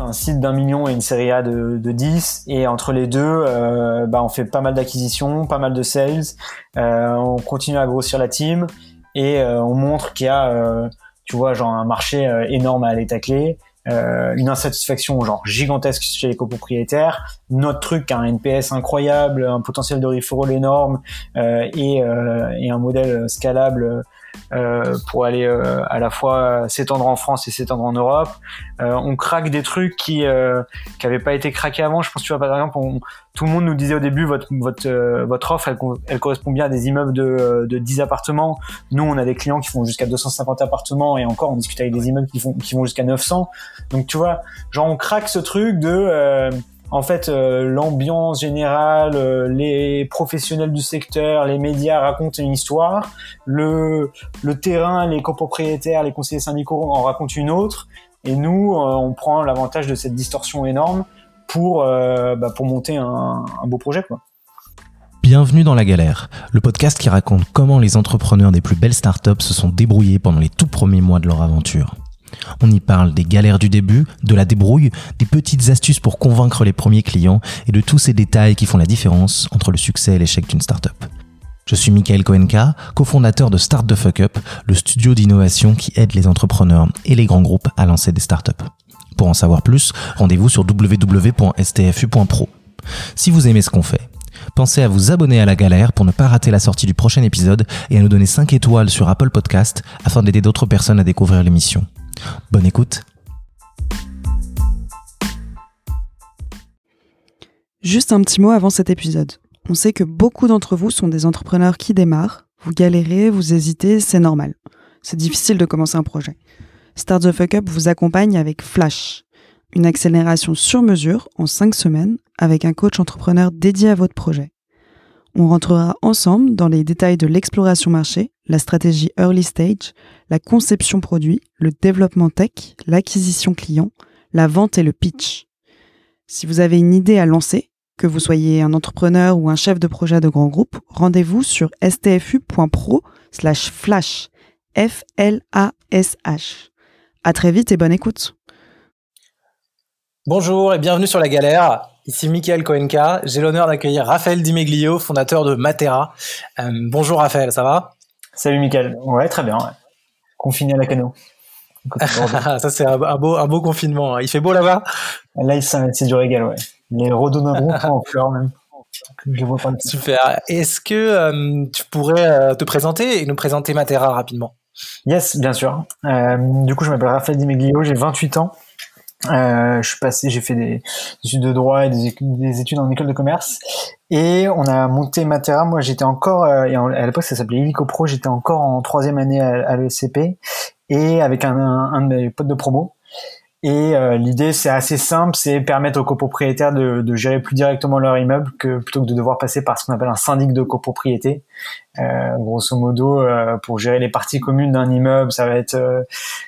un site d'un million et une série A de, de 10 et entre les deux euh, bah, on fait pas mal d'acquisitions pas mal de sales. Euh, on continue à grossir la team. Et euh, on montre qu'il y a euh, tu vois genre un marché énorme à aller tacler. Une insatisfaction genre gigantesque chez les copropriétaires. Notre truc un NPS incroyable un potentiel de referral énorme et, et un modèle scalable pour aller euh, à la fois s'étendre en France et s'étendre en Europe. Euh, on craque des trucs qui qui n'avaient pas été craqués avant. Je pense tu vois par exemple, on, tout le monde nous disait au début votre votre votre offre elle, elle, correspond bien à des immeubles de de 10 appartements. Nous on a des clients qui font jusqu'à 250 appartements et encore on discute avec des immeubles qui font qui vont jusqu'à 900. Donc tu vois, genre on craque ce truc de en fait, euh, l'ambiance générale, euh, les professionnels du secteur, les médias racontent une histoire, le, terrain, les copropriétaires, les conseillers syndicaux en racontent une autre, et nous, euh, on prend l'avantage de cette distorsion énorme pour, bah, monter un, beau projet. Bienvenue dans La Galère, le podcast qui raconte comment les entrepreneurs des plus belles startups se sont débrouillés pendant les tout premiers mois de leur aventure. On y parle des galères du début, de la débrouille, des petites astuces pour convaincre les premiers clients et de tous ces détails qui font la différence entre le succès et l'échec d'une startup. Je suis Michael Koenka, cofondateur de Start the Fuck Up, le studio d'innovation qui aide les entrepreneurs et les grands groupes à lancer des startups. Pour en savoir plus, rendez-vous sur www.stfu.pro. Si vous aimez ce qu'on fait, pensez à vous abonner à la galère pour ne pas rater la sortie du prochain épisode et à nous donner 5 étoiles sur Apple Podcast afin d'aider d'autres personnes à découvrir l'émission. Bonne écoute. Juste un petit mot avant cet épisode. On sait que beaucoup d'entre vous sont des entrepreneurs qui démarrent. Vous galérez, vous hésitez, c'est normal. C'est difficile de commencer un projet. Start the Fuck Up vous accompagne avec Flash, une accélération sur mesure en 5 semaines avec un coach entrepreneur dédié à votre projet. On rentrera ensemble dans les détails de l'exploration marché, la stratégie early stage, la conception produit, le développement tech, l'acquisition client, la vente et le pitch. Si vous avez une idée à lancer, que vous soyez un entrepreneur ou un chef de projet de grand groupe, rendez-vous sur stfu.pro slash flash. F-L-A-S-H. À très vite et bonne écoute. Bonjour et bienvenue sur La Galère. Ici Michael Koenka. J'ai l'honneur d'accueillir Raphaël Dimeglio, fondateur de Matera. Euh, bonjour Raphaël, ça va? Salut Michael. Ouais, très bien. Confiné à la cano. ça c'est un, beau, un beau confinement. Hein. Il fait beau là-bas? Là, c'est du régal, ouais. Les rhododendrons en fleurs même. Je vois pas Super. Est-ce que euh, tu pourrais euh, te présenter et nous présenter Matera rapidement? Yes, bien sûr. du coup, je m'appelle Raphaël Dimeglio, j'ai 28 ans. Euh, je suis passé, j'ai fait des, études de droit et des, études en école de commerce. Et on a monté Matera. Moi, j'étais encore, euh, et à l'époque, ça s'appelait Illico Pro. J'étais encore en troisième année à, à l'ESCP et avec un, un, de mes potes de promo. Et euh, l'idée, c'est assez simple, c'est permettre aux copropriétaires de, de, gérer plus directement leur immeuble que plutôt que de devoir passer par ce qu'on appelle un syndic de copropriété. Euh, grosso modo, euh, pour gérer les parties communes d'un immeuble, ça va être euh,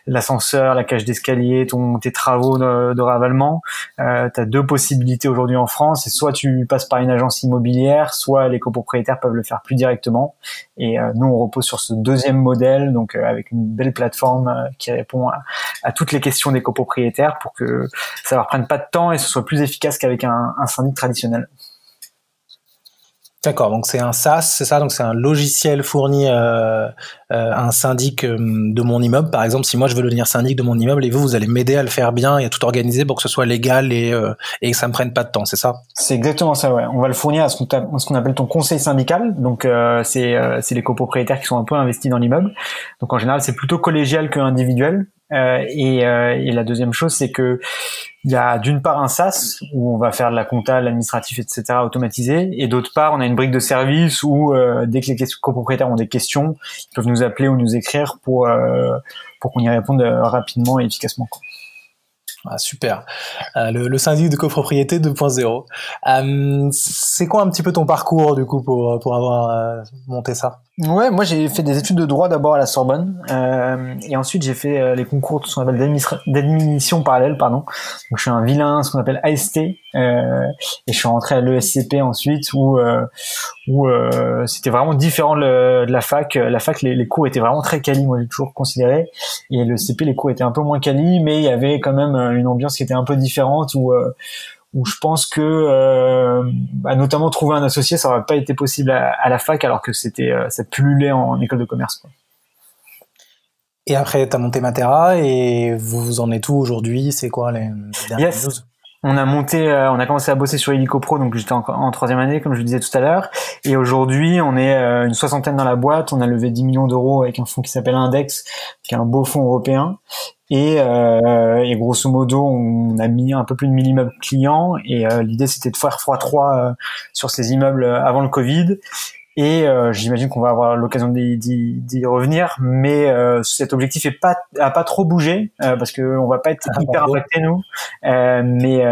l'ascenseur, la cage d'escalier, ton tes travaux de, de ravalement. Euh, tu as deux possibilités aujourd'hui en France. Soit tu passes par une agence immobilière, soit les copropriétaires peuvent le faire plus directement. Et nous, on repose sur ce deuxième modèle, donc avec une belle plateforme qui répond à, à, toutes les questions des copropriétaires pour que ça leur prenne pas de temps et ce soit plus efficace qu'avec un, un syndic traditionnel. D'accord, donc c'est un SaaS, c'est ça, donc c'est un logiciel fourni euh, euh, à un syndic euh, de mon immeuble. Par exemple, si moi je veux devenir syndic de mon immeuble et vous, vous allez m'aider à le faire bien et à tout organiser pour que ce soit légal et, et que ça me prenne pas de temps, c'est ça? C'est exactement ça, ouais. On va le fournir à ce qu'on appelle ton conseil syndical. Donc c'est c'est les copropriétaires qui sont un peu investis dans l'immeuble. Donc en général, c'est plutôt collégial que individuel. Euh, et, euh, et, la deuxième chose, c'est que il y a d'une part un SaaS où on va faire de la compta, l'administratif, etc. automatisé, et d'autre part, on a une brique de service où euh, dès que les copropriétaires ont des questions, ils peuvent nous appeler ou nous écrire pour pour qu'on y réponde rapidement et efficacement. Quoi. Ah, super. Euh, le, syndic de copropriété 2.0. Euh, c'est quoi un petit peu ton parcours du coup pour, pour avoir euh, monté ça? Ouais, moi j'ai fait des études de droit d'abord à la Sorbonne et ensuite j'ai fait les concours qu'on appelle d'admission parallèle, pardon. Donc je suis un vilain, ce qu'on appelle AST et je suis rentré à l'ESCP ensuite où où c'était vraiment différent de, la fac. La fac, les, les cours étaient vraiment très quali, moi j'ai toujours considéré, et le CP les cours étaient un peu moins quali, mais il y avait quand même une ambiance qui était un peu différente où où je pense que bah, notamment trouver un associé ça aurait pas été possible à, la fac alors que c'était ça pullulait en, en, école de commerce quoi. Et après, tu as monté Matera et vous, vous en êtes où aujourd'hui? C'est quoi les dernières yes. On a monté, euh, on a commencé à bosser sur Helico Pro, donc j'étais en, troisième année, comme je le disais tout à l'heure. Et aujourd'hui, on est euh, une soixantaine dans la boîte. On a levé 10 millions d'euros avec un fonds qui s'appelle Index, qui est un beau fonds européen. Et, euh, grosso modo, on a mis un peu plus de 1000 immeubles clients. Et euh, l'idée, c'était de faire x3 sur ces immeubles avant le Covid. Et euh, j'imagine qu'on va avoir l'occasion d'y revenir, mais euh, cet objectif est pas a pas trop bougé euh, parce que on va pas être ah, hyper impacté nous, mais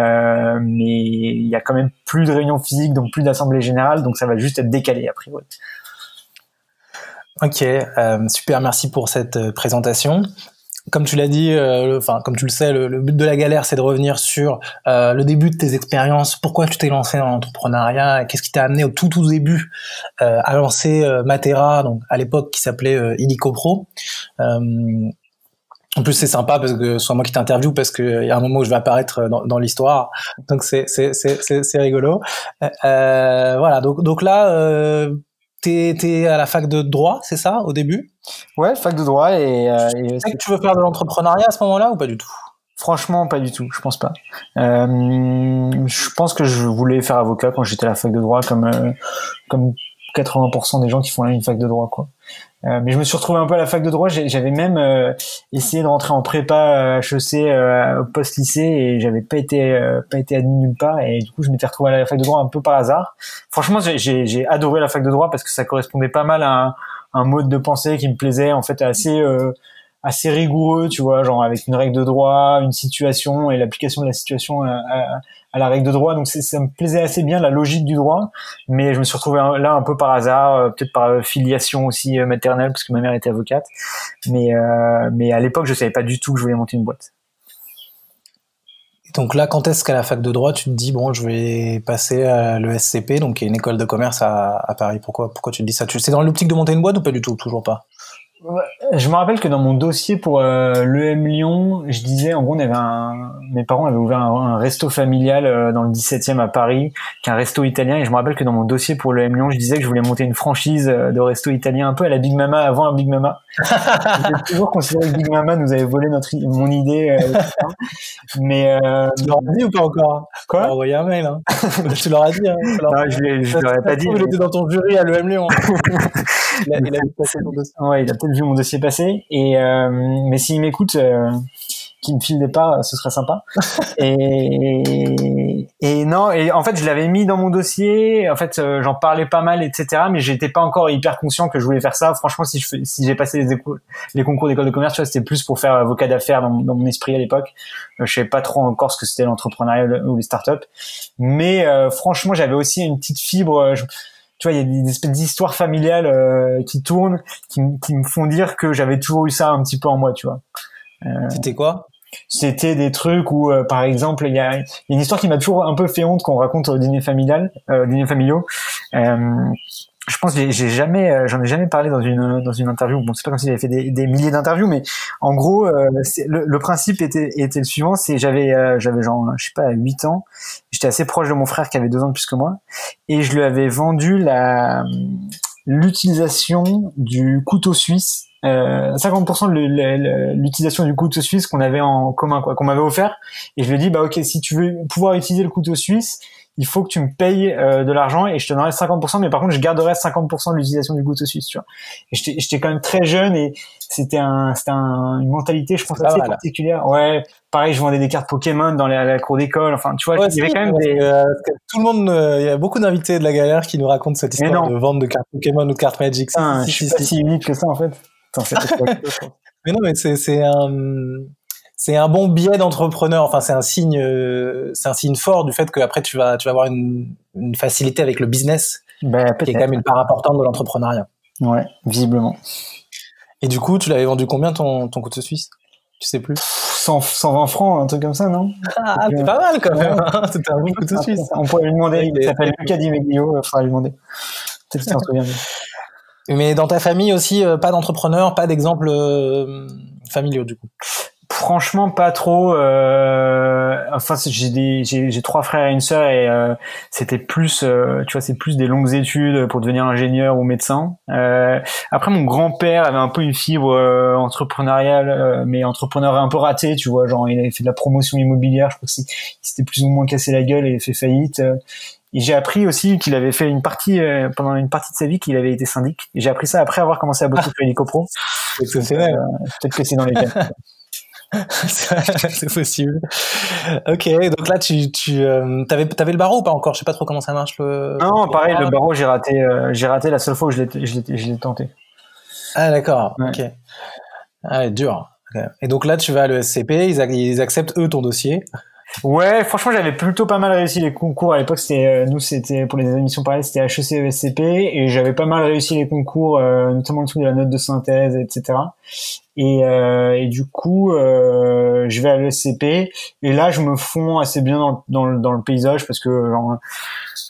mais il y a quand même plus de réunions physiques, donc plus d'assemblée générale, donc ça va juste être décalé a priori. Ok, super, merci pour cette présentation comme tu l'as dit, euh, enfin comme tu le sais, le, but de la galère, c'est de revenir sur euh, le début de tes expériences. Pourquoi tu t'es lancé dans l'entrepreneuriat Qu'est-ce qui t'a amené au tout tout début euh, à lancer Matera, donc à l'époque qui s'appelait Illico Pro. en plus, c'est sympa parce que soit moi qui t'interviewe parce qu'il y a un moment où je vais apparaître dans, dans l'histoire, donc c'est c'est c'est c'est rigolo. voilà, donc donc là T'es à la fac de droit, c'est ça, au début? Ouais, fac de droit et. Euh, et que tu veux faire de l'entrepreneuriat à ce moment-là ou pas du tout? Franchement, pas du tout. Je pense pas. Euh, je pense que je voulais faire avocat quand j'étais à la fac de droit, comme euh, comme 80% des gens qui font une fac de droit, quoi. Euh, mais je me suis retrouvé un peu à la fac de droit. J'avais même euh, essayé de rentrer en prépa HEC euh, post lycée et j'avais pas été pas été admis nulle part. Et du coup, je m'étais retrouvé à la fac de droit un peu par hasard. Franchement, j'ai adoré la fac de droit parce que ça correspondait pas mal à un, un mode de pensée qui me plaisait, en fait, assez assez rigoureux, tu vois, genre avec une règle de droit, une situation et l'application de la situation à, la règle de droit. Donc ça me plaisait assez bien la logique du droit, mais je me suis retrouvé là un peu par hasard, euh, peut-être par filiation aussi euh, maternelle parce que ma mère était avocate. Mais euh, à l'époque, je savais pas du tout que je voulais monter une boîte. Donc là, quand est-ce qu'à la fac de droit, tu te dis bon, je vais passer à l'ESCP, donc qui est une école de commerce à, à Paris. Pourquoi pourquoi tu te dis ça? C'est dans l'optique de monter une boîte ou pas du tout? Toujours pas? Je me rappelle que dans mon dossier pour euh, l'EM Lyon, je disais, en gros, on avait un, mes parents avaient ouvert un, resto familial euh, dans le 17e à Paris, qui est un resto italien, et je me rappelle que dans mon dossier pour l'EM Lyon, je disais que je voulais monter une franchise euh, de resto italien, un peu à la Big Mama avant la Big Mama. J'ai toujours considéré que Big Mama nous avait volé notre, mon idée. Euh, mais euh, tu leur as dit ou pas encore? Quoi? Tu leur envoyé un mail. Hein. tu leur as dit. Hein, non, je, je leur ai pas dit. Il était dans ton jury à l'EM Lyon. il a, il a, Ouais, il a peut-être vu mon dossier passer. Et euh, mais s'il m'écoute, euh, qu'il me file des parts, ce serait sympa. et, et non, et en fait, je l'avais mis dans mon dossier. En fait, euh, j'en parlais pas mal, etc. Mais j'étais pas encore hyper conscient que je voulais faire ça. Franchement, si j'ai passé les, les concours d'école de commerce, c'était plus pour faire avocat d'affaires dans, dans, mon esprit à l'époque. Euh, je savais pas trop encore ce que c'était l'entrepreneuriat ou les startups. Mais euh, franchement, j'avais aussi une petite fibre. Je, tu vois, il y a des espèces d'histoires familiales euh, qui tournent, qui, qui, me font dire que j'avais toujours eu ça un petit peu en moi, tu vois. Euh, C'était quoi? C'était des trucs où, euh, par exemple, il y a, y a, une histoire qui m'a toujours un peu fait honte qu'on raconte au dîner familial, euh, dîner familiaux je pense que j'ai jamais, j'en ai jamais parlé dans une dans une interview. Bon, c'est pas comme si j'avais fait des, des milliers d'interviews, mais en gros, le, le, principe était était le suivant. C'est j'avais j'avais genre je sais pas 8 ans. J'étais assez proche de mon frère qui avait deux ans de plus que moi, et je lui avais vendu la l'utilisation du couteau suisse. 50% de l'utilisation du couteau suisse qu'on avait en commun, quoi, qu'on m'avait offert. Et je lui ai dit, bah ok, si tu veux pouvoir utiliser le couteau suisse, il faut que tu me payes euh, de l'argent et je te donnerai 50%, mais par contre, je garderai 50% de l'utilisation du couteau suisse, tu vois. Et j'étais quand même très jeune et c'était un, c'était un, une mentalité, je pense, assez particulière. Ouais, pareil, je vendais des cartes Pokémon dans les, la cour d'école. Enfin, tu vois, il y avait quand même des... Euh, tout le monde, euh, il y a beaucoup d'invités de la galère qui nous racontent cette histoire de vente de cartes Pokémon ou de cartes Magic. je suis pas si unique que ça, en fait. mais non, mais c'est, c'est un, c'est un bon biais d'entrepreneur. Enfin, c'est un signe, euh, c'est un signe fort du fait que après tu vas, tu vas avoir une, une facilité avec le business, ben, qui est quand même une part importante de l'entrepreneuriat. Ouais, visiblement. Et du coup, tu l'avais vendu combien ton, ton couteau suisse? Tu sais plus? 100, 120 francs, un truc comme ça, non? Ah, c'est pas mal quand même. Hein. C'était un bon couteau suisse. On pourrait lui demander. Il s'appelle Lucas Di Meglio. Il faudra lui demander. Peut-être qu'il s'en souvient. Mais dans ta famille aussi, euh, pas d'entrepreneur, pas d'exemple euh, familiaux du coup? Franchement pas trop. Euh, enfin, j'ai des, j'ai trois frères et une sœur et euh, c'était plus, euh, tu vois, c'est plus des longues études pour devenir ingénieur ou médecin. Euh, après, mon grand-père avait un peu une fibre euh, entrepreneuriale, mais entrepreneur un peu raté, tu vois, genre il avait fait de la promotion immobilière. Je crois qu'il s'était plus ou moins cassé la gueule et fait faillite. Et j'ai appris aussi qu'il avait fait une partie pendant une partie de sa vie qu'il avait été syndic. Et j'ai appris ça après avoir commencé à bosser ah. Hélicopro. Peut-être que c'est dans les cas. c'est possible. Ok, donc là, tu, tu euh, avais, avais, le barreau ou pas encore? Je sais pas trop comment ça marche. Le... Non, pareil, le barreau, j'ai raté, euh, j'ai raté la seule fois où je l'ai tenté. Ah, d'accord, ok. Ah, dur. Et donc là, tu vas à l'ESCP, ils, ils acceptent eux ton dossier. Ouais, franchement, j'avais plutôt pas mal réussi les concours. À l'époque, c'était euh, nous, c'était pour les émissions pareilles, c'était HEC, ESCP, et j'avais pas mal réussi les concours, euh, notamment le truc de la note de synthèse, etc. Et, euh, et du coup, euh, je vais à l'ESCP, et là, je me fonds assez bien dans, dans, dans le paysage parce que genre,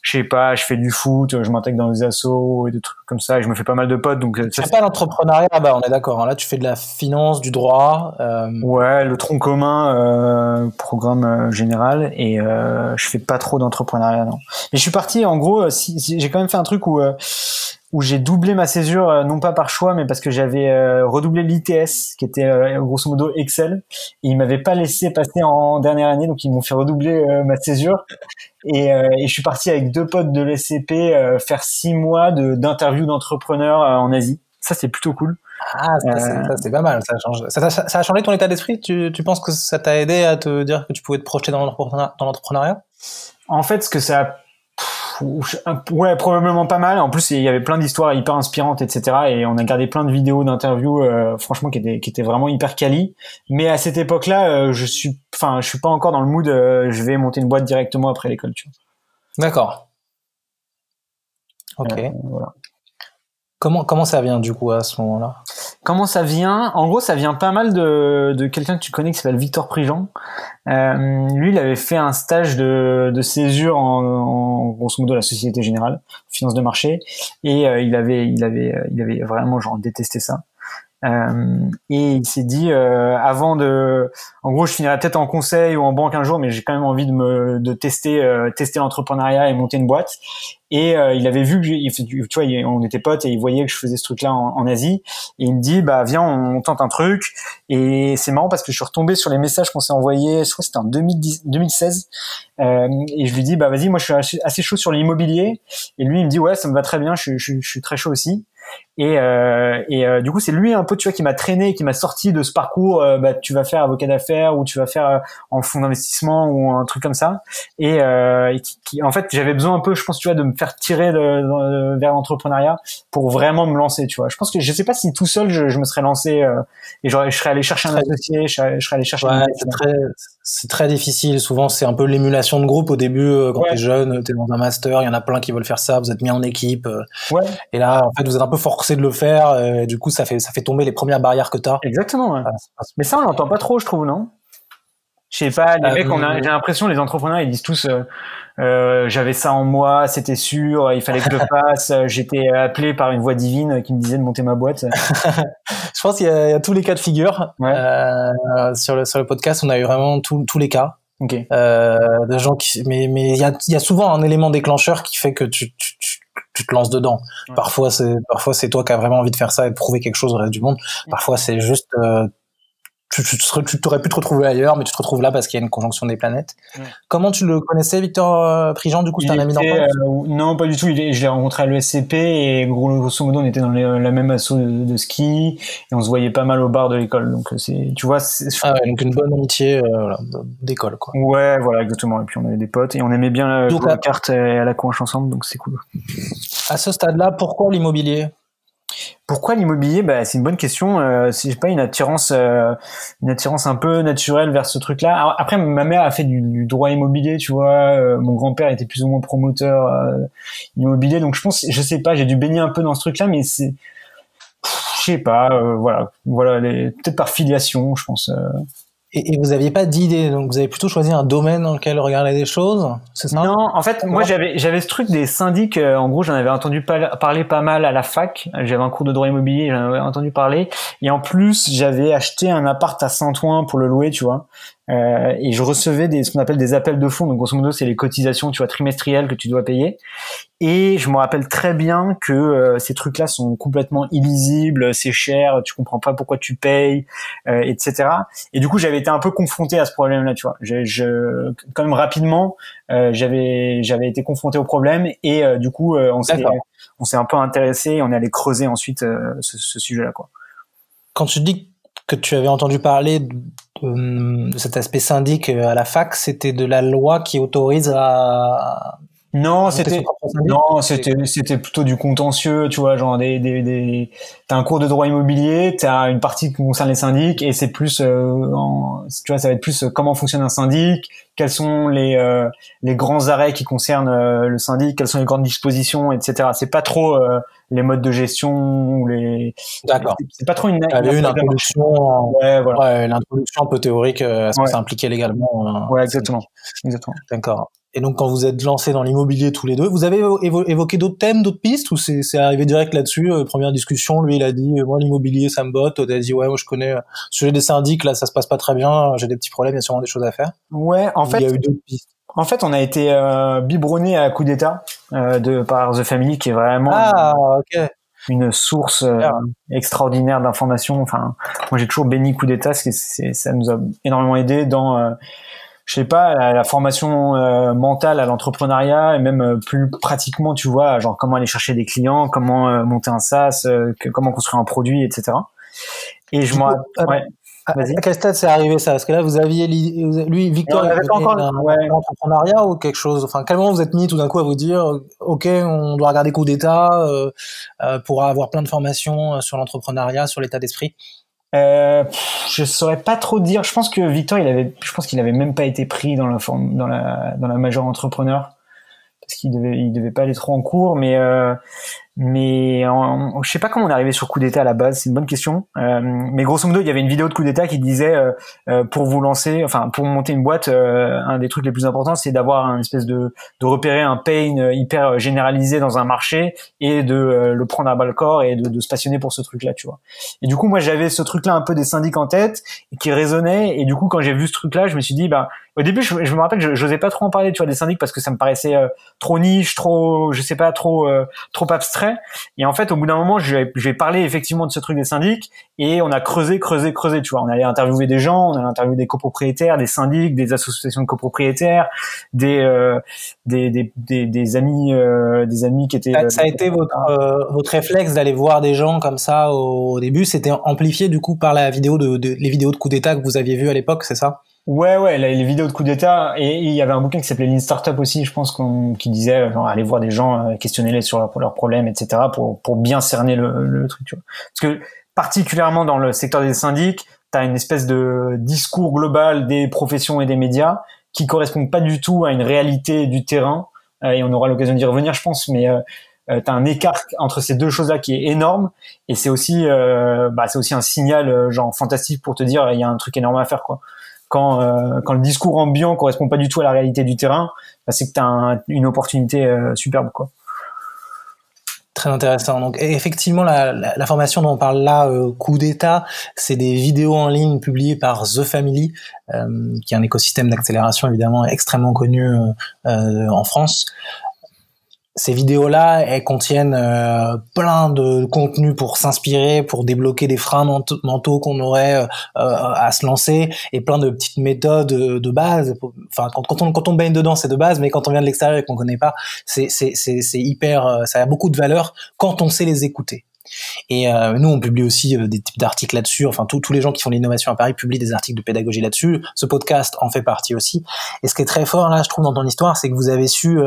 je sais pas, je fais du foot, je m'intègre dans des assos et des trucs comme ça, et je me fais pas mal de potes. Donc c'est pas l'entrepreneuriat, bah on est d'accord. Hein. Là, tu fais de la finance, du droit. Euh... Ouais, le tronc commun, euh, programme euh, général, et euh, je fais pas trop d'entrepreneuriat, non. Mais je suis parti, en gros, si, si, j'ai quand même fait un truc où où j'ai doublé ma césure, euh, non pas par choix, mais parce que j'avais euh, redoublé l'ITS, qui était euh, grosso modo Excel, et ils m'avaient pas laissé passer en dernière année, donc ils m'ont fait redoubler ma césure. Et, et, je suis parti avec deux potes de l'SCP faire six mois d'interview d'entrepreneurs en Asie. Ça, c'est plutôt cool. Ah, ça, c'est pas mal. Ça a, changé. Ça, ça a changé ton état d'esprit? Tu, tu penses que ça t'a aidé à te dire que tu pouvais te projeter dans l'entrepreneuriat? En fait, ce que ça a ouais probablement pas mal. En plus il y avait plein d'histoires hyper inspirantes etc et on a gardé plein de vidéos d'interviews euh, franchement qui étaient qui étaient vraiment hyper quali. Mais à cette époque là euh, je suis enfin je suis pas encore dans le mood euh, je vais monter une boîte directement après l'école tu vois. D'accord. Ok. voilà Comment, comment ça vient du coup à ce moment-là? Comment ça vient? En gros, ça vient pas mal de, de quelqu'un que tu connais qui s'appelle Victor Prigent. Euh, lui, il avait fait un stage de, de césure en, en grosso modo la Société Générale, finance de marché, et euh, il avait, il avait, il avait vraiment genre détesté ça. Euh, et il s'est dit euh, avant de, en gros, je finirai peut-être en conseil ou en banque un jour, mais j'ai quand même envie de me de tester euh, tester l'entrepreneuriat et monter une boîte. Et euh, il avait vu que tu vois, on était potes et il voyait que je faisais ce truc-là en, Asie. Et il me dit, bah viens, on, tente un truc. Et c'est marrant parce que je suis retombé sur les messages qu'on s'est envoyés. Je crois que c'était en 2010, 2016. Euh, et je lui dis, bah vas-y, moi je suis assez, assez chaud sur l'immobilier. Et lui, il me dit, ouais, ça me va très bien. Je, je, je suis très chaud aussi. Et, euh, et euh, du coup, c'est lui un peu, tu vois, qui m'a traîné, qui m'a sorti de ce parcours. Euh, bah, tu vas faire avocat d'affaires ou tu vas faire euh, en fonds d'investissement ou un truc comme ça. Et, et qui, en fait, j'avais besoin un peu, je pense, tu vois, de me faire tirer de, vers l'entrepreneuriat pour vraiment me lancer, tu vois. Je pense que je sais pas si tout seul je, je me serais lancé et je serais allé chercher un associé, je serais, allé chercher. Ouais, c'est très, c'est très difficile. Souvent, c'est un peu l'émulation de groupe au début quand tu t'es jeune, t'es dans un master, il y en a plein qui veulent faire ça. Vous êtes mis en équipe. Ouais. Et là, en fait, vous êtes un peu forcé de le faire. Euh, et du coup, ça fait, ça fait tomber les premières barrières que tu as. Exactement. Mais ça, on l'entend pas trop, je trouve, non? Je sais pas, les mecs, on a, euh, j'ai l'impression, les entrepreneurs, ils disent tous, euh, j'avais ça en moi, c'était sûr, il fallait que je le fasse. J'étais appelé par une voix divine qui me disait de monter ma boîte. je pense qu'il y, a tous les cas de figure. sur, le, sur le podcast, on a eu vraiment tous les cas. Okay. de gens qui, mais mais il y a, y a souvent un élément déclencheur qui fait que tu, tu, tu te lances dedans. Parfois c'est parfois c'est toi qui as vraiment envie de faire ça et de prouver quelque chose au reste du monde. Parfois c'est juste euh, tu, tu, t'aurais pu te retrouver ailleurs, mais tu te retrouves là parce qu'il y a une conjonction des planètes. Comment tu le connaissais, Victor euh, Prigent Du coup, c'est un ami d'enfance euh, Non, pas du tout. je l'ai rencontré à l'ESCP et grosso modo, on était dans la même asso de, ski et on se voyait pas mal au bar de l'école. Donc, c'est, tu vois, c'est, ah donc une bonne amitié d'école, quoi. Ouais, voilà, exactement. Et puis on avait des potes et on aimait bien jouer la carte et à la coinche ensemble, donc c'est cool. À ce stade-là, pourquoi l'immobilier? Pourquoi l'immobilier? Bah, C'est une bonne question. Euh, c'est pas une attirance, euh, une attirance un peu naturelle vers ce truc-là. Après, ma mère a fait du, droit immobilier, tu vois. Euh, mon grand-père était plus ou moins promoteur euh, immobilier, donc je pense, je sais pas, j'ai dû baigner un peu dans ce truc-là, mais c'est, je sais pas, voilà, voilà, peut-être par filiation, je pense. Et, vous n'aviez pas d'idée, donc vous avez plutôt choisi un domaine dans lequel regarder des choses, c'est ça? Non, en fait, moi j'avais j'avais ce truc des syndics. Euh, en gros, j'en avais entendu parler pas mal à la fac. J'avais un cours de droit immobilier, j'en avais entendu parler. Et en plus, j'avais acheté un appart à Saint-Ouen pour le louer, tu vois. Euh, et je recevais des, ce qu'on appelle des appels de fonds. Donc, grosso modo, c'est les cotisations, tu vois, trimestrielles que tu dois payer. Et je me rappelle très bien que euh, ces trucs-là sont complètement illisibles, c'est cher, tu comprends pas pourquoi tu payes, euh, etc. Et du coup, j'avais été un peu confronté à ce problème-là, tu vois. Je, je, quand même rapidement, euh, j'avais j'avais été confronté au problème et du coup, on s'est on s'est un peu intéressé et on est allé creuser ensuite ce, ce sujet-là, quoi. Quand tu dis que tu avais entendu parler de, cet aspect syndic euh, à la fac, c'était de la loi qui autorise à non, c'était non, c'était c'était plutôt du contentieux, tu vois, genre des des, des... t'as un cours de droit immobilier, t'as une partie qui concerne les syndics et c'est plus euh, tu vois, ça va être plus euh, comment fonctionne un syndic, quels sont les les grands arrêts qui concernent le syndic, quelles sont les grandes dispositions, etc. C'est pas trop les modes de gestion ou les. D'accord. C'est pas trop une. T'avais une introduction. Ouais, voilà. Ouais, l'introduction un peu théorique à ce que ça impliquait légalement. ouais, exactement. Exactement. D'accord. Et donc, quand vous êtes lancés dans l'immobilier tous les deux, vous avez évoqué d'autres thèmes, d'autres pistes, ou c'est arrivé direct là-dessus euh, Première discussion, lui, il a dit, moi, l'immobilier, ça me botte. Toi, t'as dit, ouais, moi, je connais, euh, sujet des syndics, là, ça se passe pas très bien, j'ai des petits problèmes, il y a sûrement des choses à faire. Ouais, en fait. Il y a eu d'autres pistes. En fait, on a été euh, biberonné à coup d'état euh, de par The Family, qui est vraiment ah, une, source euh, extraordinaire d'informations. Enfin, moi, j'ai toujours béni coup d'état, parce que ça nous a énormément aidé dans, euh, je sais pas, la, formation mentale à l'entrepreneuriat et même plus pratiquement, tu vois, genre comment aller chercher des clients, comment monter un SaaS, comment construire un produit, etc. Et je moi, ouais. À, quel stade c'est arrivé ça? Parce que là, vous aviez lui, Victor, il avait encore un, ouais. entrepreneuriat ou quelque chose? Enfin, quel moment vous êtes mis tout d'un coup à vous dire, ok, on doit regarder coup d'État euh, euh, pour avoir plein de formations euh, sur l'entrepreneuriat, sur l'état d'esprit? Euh, je saurais pas trop dire. Je pense que Victor, il avait, je pense qu'il avait même pas été pris dans la forme, dans la, dans la major entrepreneur parce qu'il devait, il devait pas aller trop en cours, mais euh, mais je sais pas comment on est arrivé sur coup d'état à la base, c'est une bonne question. Euh, mais grosso modo, il y avait une vidéo de coup d'état qui disait euh, euh pour vous lancer, enfin pour monter une boîte, euh, un des trucs les plus importants, c'est d'avoir un espèce de de repérer un pain euh, hyper généralisé dans un marché et de le prendre à bas le corps et de, de se passionner pour ce truc-là, tu vois. Et du coup, moi, j'avais ce truc-là un peu des syndics en tête qui résonnait. Et du coup, quand j'ai vu ce truc-là, je me suis dit, bah, au début, je, je me rappelle, je n'osais pas trop en parler, tu vois, des syndics parce que ça me paraissait trop niche, trop, je sais pas, trop, trop abstrait et en fait, au bout d'un moment, je vais, parler effectivement de ce truc des syndics et on a creusé, creusé, creusé. Tu vois, on allait interviewer des gens, on allait interviewer des copropriétaires, des syndics, des associations de copropriétaires, des euh, des, des, des, amis, euh, des amis qui étaient. Ça, a été votre euh, votre réflexe d'aller voir des gens comme ça au, début. C'était amplifié du coup par la vidéo de, de les vidéos de coup d'état que vous aviez vues à l'époque, c'est ça? Ouais, ouais, les vidéos de coup d'état et il y avait un bouquin qui s'appelait Lean Startup aussi, je pense, qu'on, qui disait genre, allez voir des gens, euh, questionner-les sur leurs problèmes, etc. pour pour bien cerner le, le truc. Tu vois. Parce que particulièrement dans le secteur des syndics, tu as une espèce de discours global des professions et des médias qui correspond pas du tout à une réalité du terrain. Euh, et on aura l'occasion d'y revenir, je pense, mais euh, euh tu as un écart entre ces deux choses-là qui est énorme et c'est aussi euh, bah, c'est aussi un signal genre fantastique pour te dire il y a un truc énorme à faire quoi quand, euh, quand le discours ambiant correspond pas du tout à la réalité du terrain, bah, c'est que tu as une opportunité euh, superbe. Quoi. Très intéressant. Donc effectivement, la, formation dont on parle là, euh, coup d'état, c'est des vidéos en ligne publiées par The Family, qui est un écosystème d'accélération évidemment extrêmement connu en France ces vidéos-là, elles contiennent euh, plein de contenu pour s'inspirer, pour débloquer des freins mentaux qu'on aurait euh, à se lancer, et plein de petites méthodes de base. Enfin, quand, on quand on baigne dedans, c'est de base, mais quand on vient de l'extérieur et qu'on connaît pas, c'est hyper, euh, ça a beaucoup de valeur quand on sait les écouter. Et nous, on publie aussi des types d'articles là-dessus. Enfin, tous les gens qui font l'innovation à Paris publient des articles de pédagogie là-dessus. Ce podcast en fait partie aussi. Et ce qui est très fort là, je trouve, dans ton histoire, c'est que vous avez su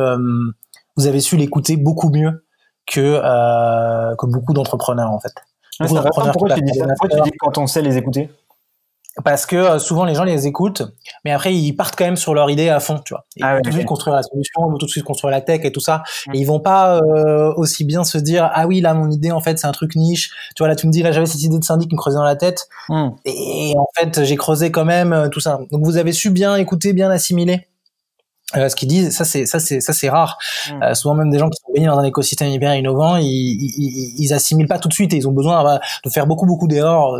vous avez su l'écouter beaucoup mieux que euh, que beaucoup d'entrepreneurs en fait. pourquoi, tu dis, pourquoi tu dis quand on sait les écouter parce que euh, souvent les gens les écoutent, mais après ils partent quand même sur leur idée à fond, tu vois. Ils Ah vont ouais, tout de suite construire la solution, ils vont tout de suite construire la tech et tout ça. Mm. Et ils vont pas euh, aussi bien se dire ah oui là mon idée en fait c'est un truc niche. Tu vois là tu me dis là j'avais cette idée de syndic qui me creusait dans la tête Hmm. et en fait j'ai creusé quand même euh, tout ça. Donc vous avez su bien écouter, bien assimiler. Euh, ce qu'ils disent, ça c'est ça c'est ça c'est rare. Mm. Euh, souvent même des gens qui sont baignés dans un écosystème hyper innovant, ils, ils, assimilent pas tout de suite et ils ont besoin euh, de faire beaucoup beaucoup d'erreurs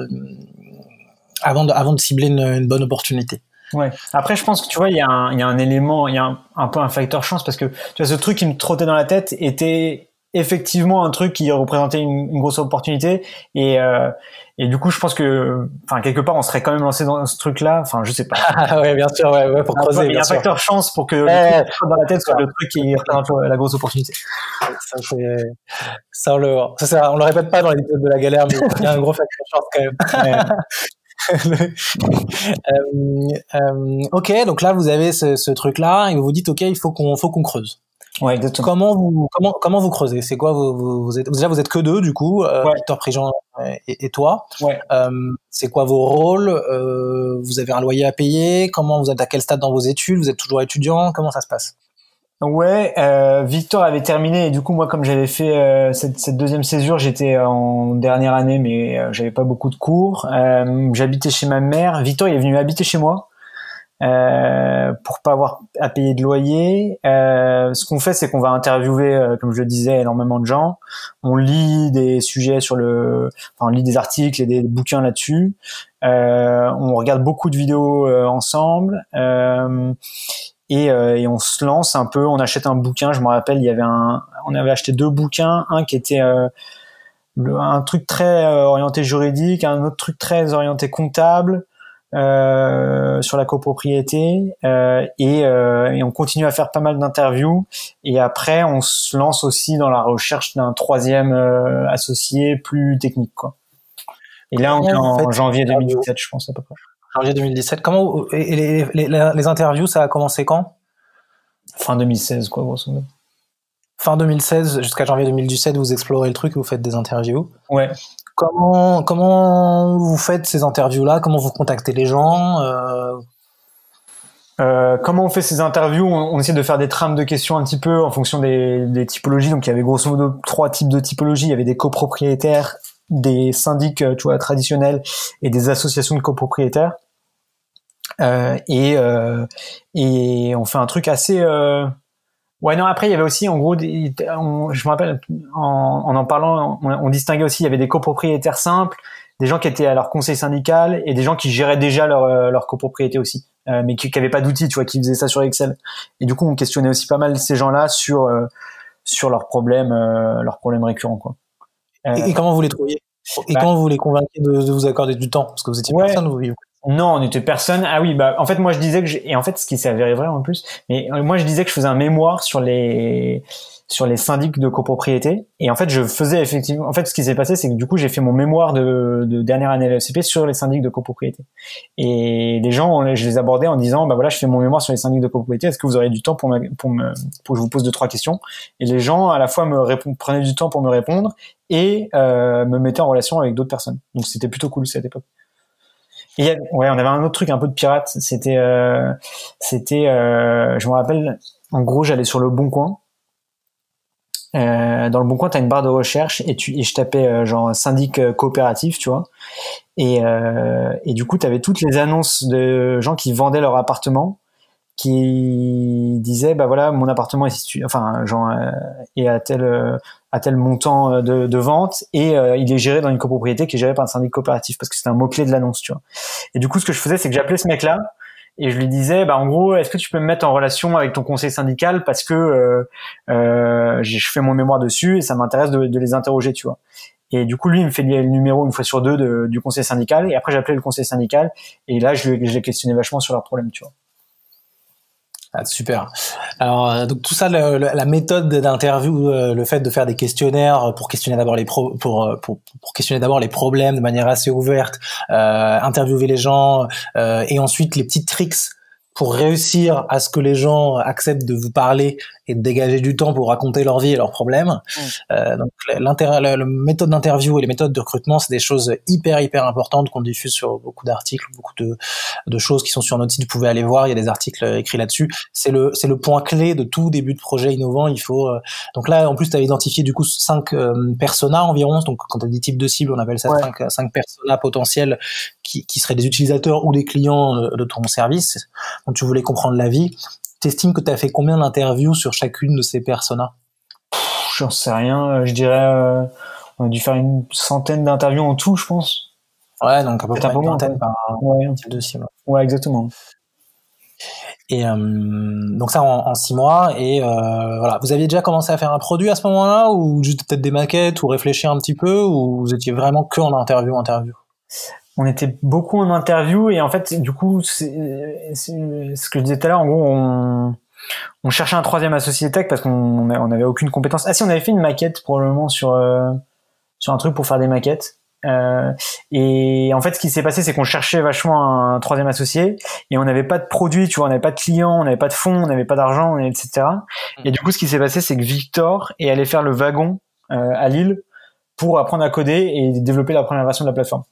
avant de avant de cibler une, une bonne opportunité. Ouais. Après, je pense que tu vois, il y, a un- il y a un élément, il y a un, un peu un facteur chance parce que tu vois, ce truc qui me trottait dans la tête était effectivement un truc qui représentait une, une grosse opportunité et euh, et du coup, je pense que, enfin, quelque part, on serait quand même lancé dans ce truc-là. Enfin, je sais pas. Ah ouais, bien sûr, ouais, ouais pour creuser. il y a un sûr. facteur chance pour que Ouais. le truc qui trotte dans la tête soit le truc qui représente la grosse opportunité. Ça, c'est- ça, on le, ça, c'est- on le répète pas dans l'épisode de la galère, mais il y a un gros facteur chance quand même. Euh, euh, ok, donc là vous avez ce, ce truc-là et vous vous dites ok, il faut qu'on faut qu'on creuse. Ouais, exactement. Comment vous comment comment vous creusez? C'est quoi vous, vous, vous êtes déjà vous êtes que deux du coup, euh, Ouais. Victor Prigent et, et toi. Ouais. Euh, c'est quoi vos rôles? Euh, Vous avez un loyer à payer? Comment vous êtes à quel stade dans vos études? Vous êtes toujours étudiant? Comment ça se passe? Ouais, euh, Victor avait terminé et du coup moi comme j'avais fait euh, cette, cette deuxième césure, j'étais en dernière année mais euh, j'avais pas beaucoup de cours. Euh, J'habitais chez ma mère. Victor il est venu habiter chez moi euh, pour pas avoir à payer de loyer. Euh, ce qu'on fait c'est qu'on va interviewer, euh, comme je le disais, énormément de gens. On lit des sujets sur le, enfin on lit des articles et des bouquins là-dessus. Euh, on regarde beaucoup de vidéos euh, ensemble. Euh, et, et on se lance un peu, on achète un bouquin, je me rappelle, il y avait un, on avait acheté deux bouquins, un qui était un truc très orienté juridique, un autre truc très orienté comptable euh, sur la copropriété, euh, et, euh, et on continue à faire pas mal d'interviews, et après on se lance aussi dans la recherche d'un troisième associé plus technique, quoi. Et là on est en janvier ces interviews 2017, je pense à peu près. Janvier 2017. Comment et les, les, les, les interviews ça a commencé quand? Fin 2016, quoi, grosso modo. Fin 2016 jusqu'à janvier 2017, vous explorez le truc, vous faites des interviews. Ouais. Comment comment vous faites ces interviews là Comment vous contactez les gens Euh, Euh, comment on fait ces interviews? On, on essaie de faire des trames de questions un petit peu en fonction des, des typologies. Donc il y avait grosso modo trois types de typologies. Il y avait des copropriétaires, des syndics, euh, tu vois, traditionnels et des associations de copropriétaires. Euh, et euh, et on fait un truc assez euh... ouais non après il y avait aussi en gros des, on- je me rappelle en en, en parlant on, on distinguait aussi il y avait des copropriétaires simples des gens qui étaient à leur conseil syndical et des gens qui géraient déjà leur euh, leur copropriété aussi euh, mais qui n'avaient pas d'outils tu vois qui faisaient ça sur Excel. Et du coup on questionnait aussi pas mal ces gens-là sur euh, sur leurs problèmes euh, leurs problèmes récurrents quoi. Euh, et, et comment vous les trouviez? Et bah- comment vous les convainquez de, de vous accorder du temps? Parce que vous étiez Ouais. personne, vous, Non, on était personne. Ah oui, bah en fait moi je disais que j'ai- et en fait ce qui s'est avéré vrai en plus, mais euh, moi je disais que je faisais un mémoire sur les sur les syndics de copropriété. Et en fait je faisais effectivement en fait ce qui s'est passé c'est que du coup j'ai fait mon mémoire de, de dernière année à l'ESCP sur les syndics de copropriété. Et les gens je les abordais en disant bah voilà je fais mon mémoire sur les syndics de copropriété. Est-ce que vous aurez du temps pour me pour me pour que je vous pose deux trois questions? Et les gens à la fois me prenaient du temps pour me répondre et euh, me mettaient en relation avec d'autres personnes. Donc c'était plutôt cool cette époque ouais, on avait un autre truc un peu de pirate. C'était, euh, c'était, euh, je me rappelle, en gros, j'allais sur le Bon Coin. Euh, dans le Bon Coin, t'as une barre de recherche et tu, je tapais genre syndic coopératif, tu vois. Et, et du coup, t'avais toutes les annonces de gens qui vendaient leur appartement, qui disaient, bah voilà, mon appartement est situé, enfin, genre, euh, est à tel, euh, à tel montant euh, de, de vente et euh, il est géré dans une copropriété qui est gérée par un syndic coopératif parce que c'était un mot clé de l'annonce, tu vois. Et du coup, ce que je faisais, c'est que j'appelais ce mec-là et je lui disais, bah en gros, est-ce que tu peux me mettre en relation avec ton conseil syndical parce que euh, euh, je fais mon mémoire dessus et ça m'intéresse de, de les interroger, tu vois. Et du coup, lui, il me fait le numéro une fois sur deux de- du conseil syndical et après j'appelais le conseil syndical et là, je, je les questionnais vachement sur leurs problèmes, tu vois. Ah, super. Alors euh, donc tout ça, la méthode d'interview, euh, le fait de faire des questionnaires pour questionner d'abord les pro, pour, euh, pour pour questionner d'abord les problèmes de manière assez ouverte, euh, interviewer les gens euh, et ensuite les petits tricks pour réussir à ce que les gens acceptent de vous parler et de dégager du temps pour raconter leur vie et leurs problèmes. Euh, donc l'intérêt, la, méthode d'interview et les méthodes de recrutement, c'est des choses hyper hyper importantes qu'on diffuse sur beaucoup d'articles, beaucoup de, de choses qui sont sur notre site. Vous pouvez aller voir, il y a des articles écrits là-dessus. C'est le c'est le point clé de tout début de projet innovant. Il faut euh, donc là en plus tu as identifié du coup cinq euh, personas environ. Donc quand tu as dit type de cible, on appelle ça cinq, cinq personas potentiels qui, qui seraient des utilisateurs ou des clients de ton service. Donc tu voulais comprendre la vie. T'estimes que tu as fait combien d'interviews sur chacune de ces personas? J'en sais rien. Euh, je dirais, euh, on a dû faire une centaine d'interviews en tout, je pense. Ouais, donc à peu près une vingtaine par ouais. type de cible. Ouais, exactement. Et euh, donc ça en, en, six mois. Et euh, voilà, vous aviez déjà commencé à faire un produit à ce moment-là, ou juste peut-être des maquettes, ou réfléchir un petit peu, ou vous étiez vraiment que en interview, interview? On était beaucoup en interview et en fait du coup c'est ce que je disais tout à l'heure en gros on, on cherchait un troisième associé tech parce qu'on on avait aucune compétence. Ah si on avait fait une maquette probablement sur euh, sur un truc pour faire des maquettes. Euh, et en fait ce qui s'est passé c'est qu'on cherchait vachement un troisième associé et on n'avait pas de produit tu vois on n'avait pas de clients on n'avait pas de fonds on n'avait pas d'argent etc et du coup ce qui s'est passé c'est que Victor est allé faire le wagon euh, à Lille pour apprendre à coder et développer la première version de la plateforme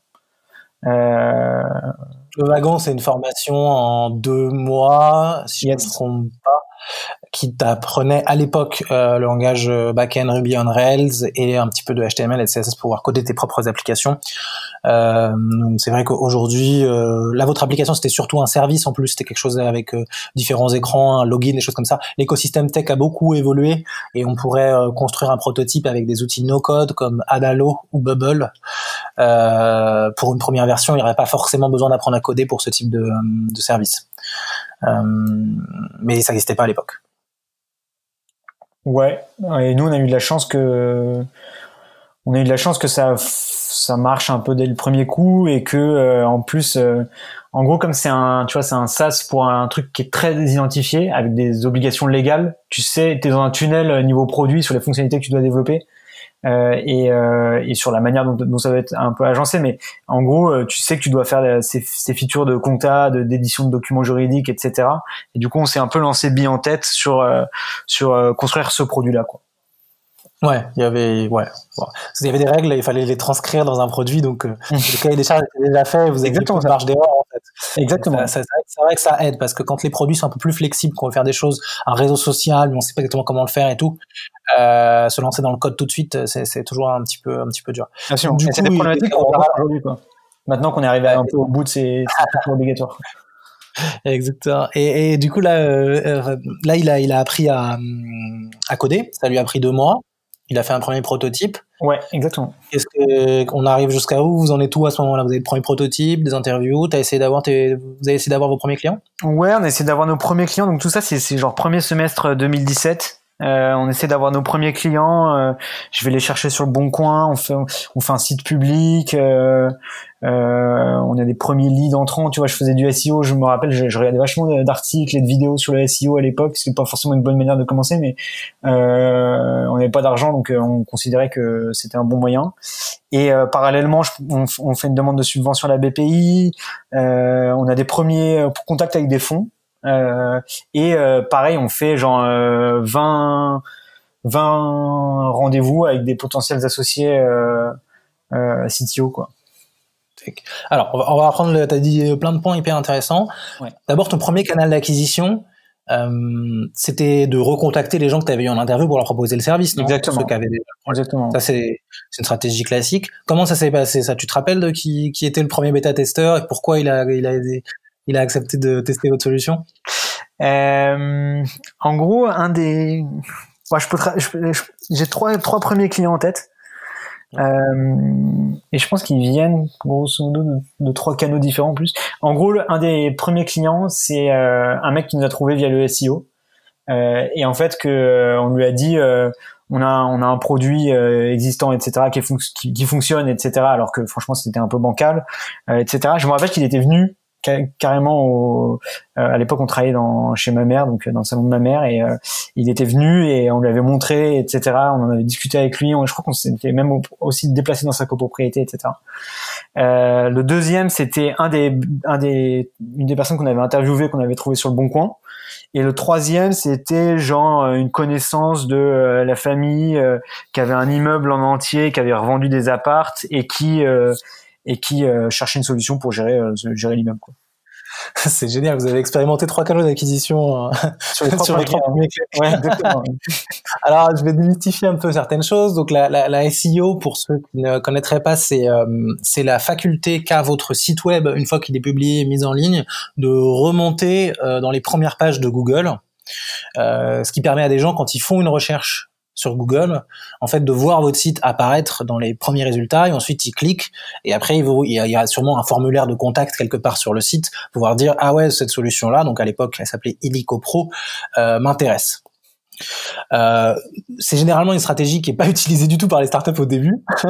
le wagon, c'est une formation en deux mois, si je ne me trompe pas, qui t'apprenait à l'époque euh, le langage backend Ruby on Rails et un petit peu de HTML et CSS pour pouvoir coder tes propres applications. Euh, c'est vrai qu'aujourd'hui, euh, là, votre application, c'était surtout un service en plus, c'était quelque chose avec euh, différents écrans, un login, des choses comme ça. L'écosystème tech a beaucoup évolué et on pourrait euh, construire un prototype avec des outils no-code comme Adalo ou Bubble. pour une première version, il n'y aurait pas forcément besoin d'apprendre à coder pour ce type de, de service. mais ça n'existait pas à l'époque. Ouais, et nous on a eu de la chance que on a eu de la chance que ça ça marche un peu dès le premier coup et que euh, en plus euh, en gros comme c'est un tu vois c'est un SaaS pour un truc qui est très identifié avec des obligations légales tu sais tu es dans un tunnel euh, niveau produit sur les fonctionnalités que tu dois développer euh, et, et, sur la manière dont, dont, ça va être un peu agencé. Mais en gros tu sais que tu dois faire ces, ces features de compta d'édition de documents juridiques etc et du coup on s'est un peu lancé bien en tête sur sur construire ce produit là quoi Ouais, il y avait, ouais, il y avait des règles, il fallait les transcrire dans un produit, donc euh, le cahier des charges était déjà fait, vous avez Exactement, une marge d'erreur en fait. Exactement. C'est vrai que ça aide parce que quand les produits sont un peu plus flexibles, qu'on veut faire des choses, un réseau social, mais on sait pas exactement comment le faire et tout, euh, se lancer dans le code tout de suite, c'est toujours un petit peu, un petit peu dur. Bien sûr. C'est des problématiques qu'on aujourd'hui, quoi. Maintenant qu'on est arrivé un peu au bout de ces, ces obligatoires. Exactement. Et, et, du coup là, euh, euh, là il a, il a appris à, à coder. Ça lui a pris deux mois. Il a fait un premier prototype. Ouais, exactement. Est-ce que on arrive jusqu'à où? Vous en êtes où à ce moment-là? Vous avez le premier prototype, des interviews? T'as essayé d'avoir tes... vous avez essayé d'avoir vos premiers clients? Ouais, on a essayé d'avoir nos premiers clients. Donc tout ça, c'est genre premier semestre 2017. Euh, on essaie d'avoir nos premiers clients. Euh, je vais les chercher sur le bon coin. On fait, on fait un site public. Euh, euh on a des premiers leads entrants. Tu vois, je faisais du SEO. Je me rappelle, je, je regardais vachement d'articles et de vidéos sur le SEO à l'époque. Ce pas forcément une bonne manière de commencer, mais euh, on n'avait pas d'argent, donc on considérait que c'était un bon moyen. Et parallèlement, on, on, fait une demande de subvention à la BPI. on a des premiers contacts avec des fonds. Euh, et euh, pareil, on fait genre 20 euh, 20 rendez-vous avec des potentiels associés euh, euh, CTO quoi. Alors, on va, on va reprendre, tu as dit plein de points hyper intéressants. Ouais. D'abord, ton premier canal d'acquisition, euh, c'était de recontacter les gens que tu avais eu en interview pour leur proposer le service. Non? Exactement. Ceux qui avaient Exactement. Ça, c'est une stratégie classique. Comment ça s'est passé? Ça Tu te rappelles de qui, qui était le premier bêta-testeur? Et pourquoi il a, il a, il a accepté de tester votre solution? Euh, En gros, un des, moi, je j'ai trois trois premiers clients en tête. Euh, et je pense qu'ils viennent grosso modo de, trois canaux différents en plus. En gros, un des premiers clients, c'est euh, un mec qui nous a trouvé via le SEO. Euh, et en fait, que euh, on lui a dit, euh, on a on a un produit existant, etc., qui, qui, fonctionne, etc. Alors que franchement, c'était un peu bancal, etc. Je me rappelle qu'il était venu carrément au, euh, à l'époque on travaillait dans chez ma mère donc dans le salon de ma mère et euh, il était venu et on lui avait montré etc on en avait discuté avec lui. Je crois qu'on s'était même aussi déplacé dans sa copropriété etc euh, le deuxième c'était un des un des une des personnes qu'on avait interviewé qu'on avait trouvé sur le bon coin. Et le troisième, c'était genre une connaissance de la famille qui avait un immeuble en entier, qui avait revendu des appartes et qui et qui cherchait une solution pour gérer gérer l'immeuble. Quoi. C'est génial, vous avez expérimenté trois canaux d'acquisition euh, sur les trois, premiers Ouais, Alors, je vais démystifier un peu certaines choses. Donc, la, la, la SEO, pour ceux qui ne connaîtraient pas, c'est euh, c'est la faculté qu'a votre site web, une fois qu'il est publié et mis en ligne, de remonter euh, dans les premières pages de Google. ce qui permet à des gens, quand ils font une recherche sur Google, en fait, de voir votre site apparaître dans les premiers résultats et ensuite ils cliquent et après il, y a sûrement un formulaire de contact quelque part sur le site pour pouvoir dire ah ouais cette solution là donc à l'époque elle s'appelait Illico Pro euh, m'intéresse. Euh, c'est généralement une stratégie qui est pas utilisée du tout par les startups au début,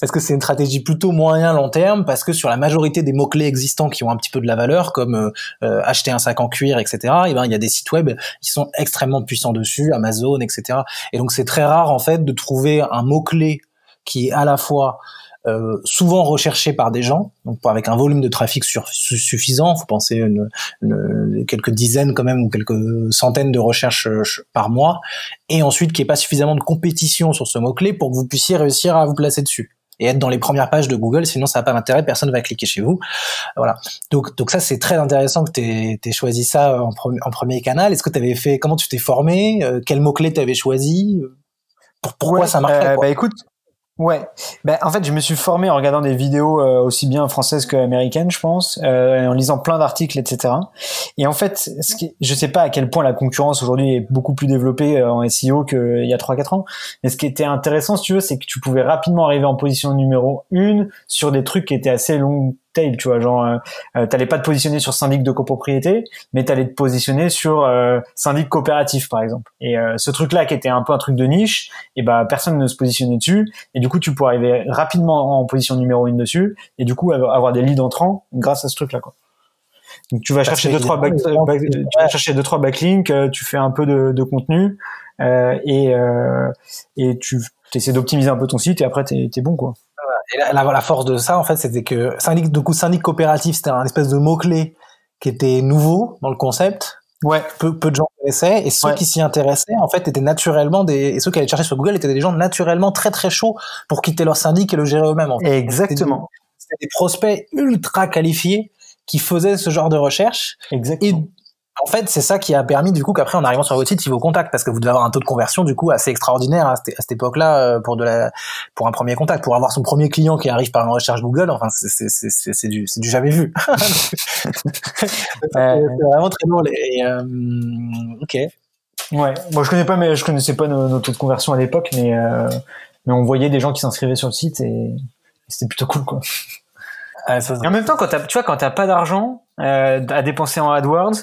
parce que c'est une stratégie plutôt moyen long terme, parce que sur la majorité des mots clés existants qui ont un petit peu de la valeur, comme euh, euh, acheter un sac en cuir, etc. Et eh ben il y a des sites web qui sont extrêmement puissants dessus, Amazon, etc. Et donc c'est très rare en fait de trouver un mot clé qui est à la fois euh, souvent recherché par des gens, donc avec un volume de trafic sur, suffisant. Faut penser une, une, quelques dizaines quand même ou quelques centaines de recherches euh, par mois, et ensuite qu'il n'y ait pas suffisamment de compétition sur ce mot clé pour que vous puissiez réussir à vous placer dessus et être dans les premières pages de Google, sinon ça n'a pas d'intérêt, personne ne va cliquer chez vous. Voilà. Donc, donc ça c'est très intéressant que tu aies, choisi ça en, en premier canal. Est-ce que tu avais fait, comment tu t'es formé, euh, quel mot clé tu avais choisi, pourquoi ça marchait Bah écoute, Ouais, ben en fait je me suis formé en regardant des vidéos euh, aussi bien françaises qu'américaines, je pense, euh, en lisant plein d'articles, etc. Et en fait, ce qui, je sais pas à quel point la concurrence aujourd'hui est beaucoup plus développée euh, en SEO qu'il y a 3-4 ans, mais ce qui était intéressant, si tu veux, c'est que tu pouvais rapidement arriver en position numéro une sur des trucs qui étaient assez longs tail, tu vois, genre euh, euh, t'allais pas te positionner sur syndic de copropriété, mais t'allais te positionner sur euh, syndic coopératif par exemple. Et euh, ce truc-là qui était un peu un truc de niche, et ben personne ne se positionnait dessus, et du coup tu pourrais arriver rapidement en position numéro une dessus, et du coup avoir des leads entrants grâce à ce truc-là quoi. Donc tu vas chercher deux trois back, tu vas chercher deux trois backlinks, tu fais un peu de, de contenu et et tu essaies d'optimiser un peu ton site et après t'es es bon quoi et la, la, force de ça, en fait, c'était que syndic, du coup, syndic coopératif, c'était un espèce de mot-clé qui était nouveau dans le concept. Ouais. Peu, peu de gens connaissaient et ceux qui s'y intéressaient, en fait, étaient naturellement des, et ceux qui allaient chercher sur Google étaient des gens naturellement très très chauds pour quitter leur syndic et le gérer eux-mêmes. En fait. Exactement. C'était des, des, prospects ultra qualifiés qui faisaient ce genre de recherche. Exactement. En fait, c'est ça qui a permis du coup qu'après en arrivant sur votre site, ils vous contactent parce que vous devez avoir un taux de conversion du coup assez extraordinaire à cette, époque-là euh, pour de la pour un premier contact, pour avoir son premier client qui arrive par une recherche Google. Enfin, c'est c'est c'est du c'est du jamais vu. c'est vraiment très drôle. Et, euh, ok. Ouais. Moi, je connais pas, mais je connaissais pas nos, taux de conversion à l'époque, mais euh, mais on voyait des gens qui s'inscrivaient sur le site et c'était plutôt cool quoi. et en même temps, quand tu vois, quand t'as pas d'argent euh, à dépenser en AdWords,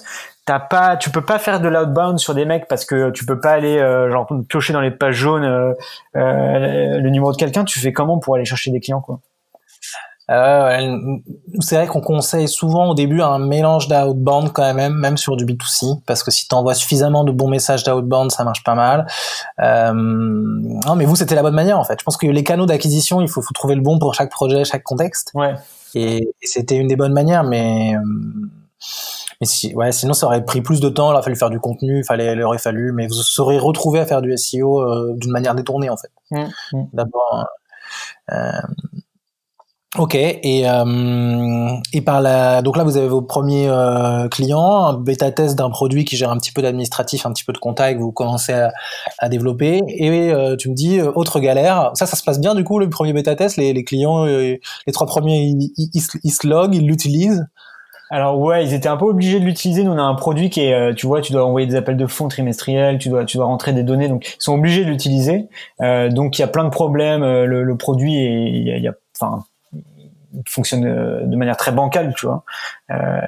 t'as pas, tu peux pas faire de l'outbound sur des mecs parce que tu peux pas aller euh, genre piocher dans les pages jaunes euh, euh, le numéro de quelqu'un. Tu fais comment pour aller chercher des clients quoi? C'est vrai qu'on conseille souvent au début un mélange d'outbound quand même, même sur du B2C, parce que si tu envoies suffisamment de bons messages d'outbound, ça marche pas mal. Euh, non, mais vous, c'était la bonne manière en fait. Je pense que les canaux d'acquisition, il faut, faut trouver le bon pour chaque projet, chaque contexte. Ouais. Et, et c'était une des bonnes manières, mais mais si, ouais, sinon ça aurait pris plus de temps. Il aurait fallu faire du contenu, fallait, il aurait fallu, mais vous serez retrouvé à faire du SEO euh, d'une manière détournée en fait. Mmh, mmh. D'abord. Euh, Ok et euh, et par la donc là vous avez vos premiers euh, clients un bêta test d'un produit qui gère un petit peu d'administratif un petit peu de contact vous commencez à, à développer et euh, tu me dis euh, autre galère ça ça se passe bien du coup le premier bêta test? Les, les clients euh, les trois premiers ils, ils, ils se loguent ils l'utilisent? Alors ouais, ils étaient un peu obligés de l'utiliser. Nous on a un produit qui est, tu vois, tu dois envoyer des appels de fonds trimestriels, tu dois, tu dois rentrer des données, donc ils sont obligés de l'utiliser. Euh, donc il y a plein de problèmes. Le, le produit et il y a, y a, enfin, fonctionne euh, de manière très bancale, tu vois. Euh,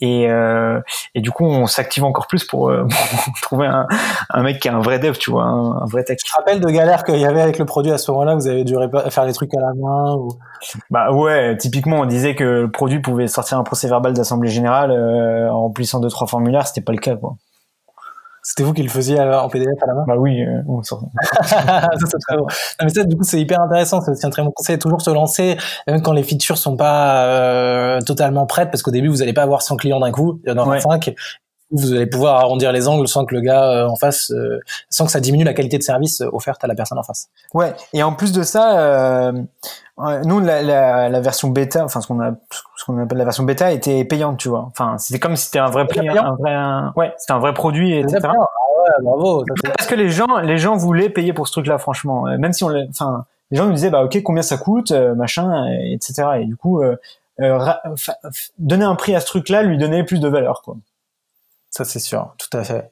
et, euh, et du coup, on s'active encore plus pour, euh, pour, trouver un, un mec qui est un vrai dev, tu vois, un, vrai tech. Tu te rappelles de galères qu'il y avait avec le produit à ce moment-là? Vous avez dû faire des trucs à la main ou... Bah ouais, typiquement, on disait que le produit pouvait sortir un procès verbal d'assemblée générale en remplissant deux trois formulaires, c'était pas le cas, quoi. C'était vous qui le faisiez en PDF à la main? Bah oui, euh, ça, c'est très bon. Non, mais ça, du coup, c'est hyper intéressant. C'est un très bon conseil. Toujours se lancer, même quand les features sont pas euh, totalement prêtes, parce qu'au début, vous n'allez pas avoir 100 clients d'un coup. Il y en aura 5. vous allez pouvoir arrondir les angles sans que le gars en face, sans que ça diminue la qualité de service offerte à la personne en face. Ouais. Et en plus de ça, nous la, la, la, version bêta, enfin ce qu'on a, ce qu'on appelle la version bêta était payante, tu vois. Enfin, c'était comme si c'était un vrai prix, un vrai, ouais, c'était un vrai produit, etc. Ah ouais, bravo. Parce que les gens, les gens voulaient payer pour ce truc-là, franchement. Même si on, enfin, les gens nous disaient bah ok combien ça coûte, machin, etc. Et du coup, euh, donner un prix à ce truc-là lui donnait plus de valeur, quoi. Ça c'est sûr, tout à fait.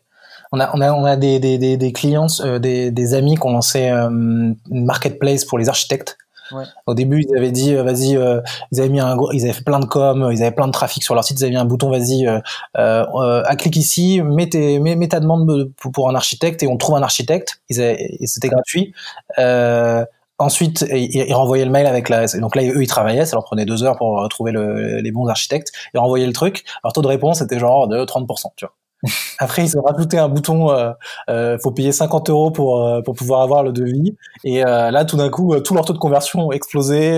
On a, on a, on a des, des, des, des clients, euh, des, des amis qui ont lancé euh, une marketplace pour les architectes. Ouais. Au début, ils avaient dit, vas-y, euh, ils avaient mis un, ils avaient fait plein de com, ils avaient plein de trafic sur leur site, ils avaient mis un bouton, vas-y, euh, euh, à clique ici, mets, tes, mets, mets ta demande pour, un architecte et on trouve un architecte. C'était gratuit. Euh, Ensuite, ils renvoyaient le mail avec la. Donc là, eux, ils travaillaient, ça leur prenait deux heures pour trouver le, les bons architectes. Ils renvoyaient le truc. Leur taux de réponse était genre de 30%, tu vois. Après, ils ont rajouté un bouton, euh, euh, faut payer 50 euros pour euh, pour pouvoir avoir le devis. Et euh, là, tout d'un coup, tout leur taux de conversion ont explosé.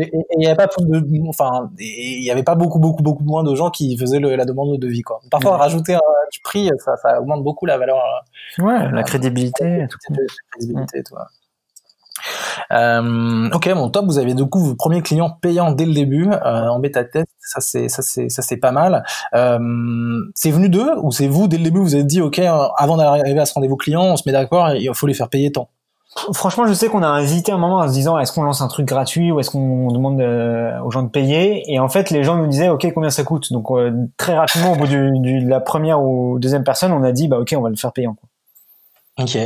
et il n'y avait pas de, enfin, il y avait pas beaucoup beaucoup beaucoup moins de gens qui faisaient le, la demande de devis. Quoi. Parfois, rajouter un, du prix, ça, ça augmente beaucoup la valeur. Ouais, la crédibilité. Tout la crédibilité, toi. Euh, ok, bon top. Vous avez du coup vos premiers clients payants dès le début euh, en bêta test. Ça c'est ça c'est ça c'est pas mal. Euh, c'est venu d'eux ou c'est vous dès le début vous avez dit ok avant d'arriver à ce rendez-vous client on se met d'accord il faut les faire payer tant. Franchement, je sais qu'on a hésité un moment en se disant est-ce qu'on lance un truc gratuit ou est-ce qu'on demande euh, aux gens de payer? Et en fait, les gens nous disaient ok combien ça coûte? Donc euh, très rapidement au bout du, du, de la première ou deuxième personne, on a dit bah ok on va le faire payant. Quoi. Ok.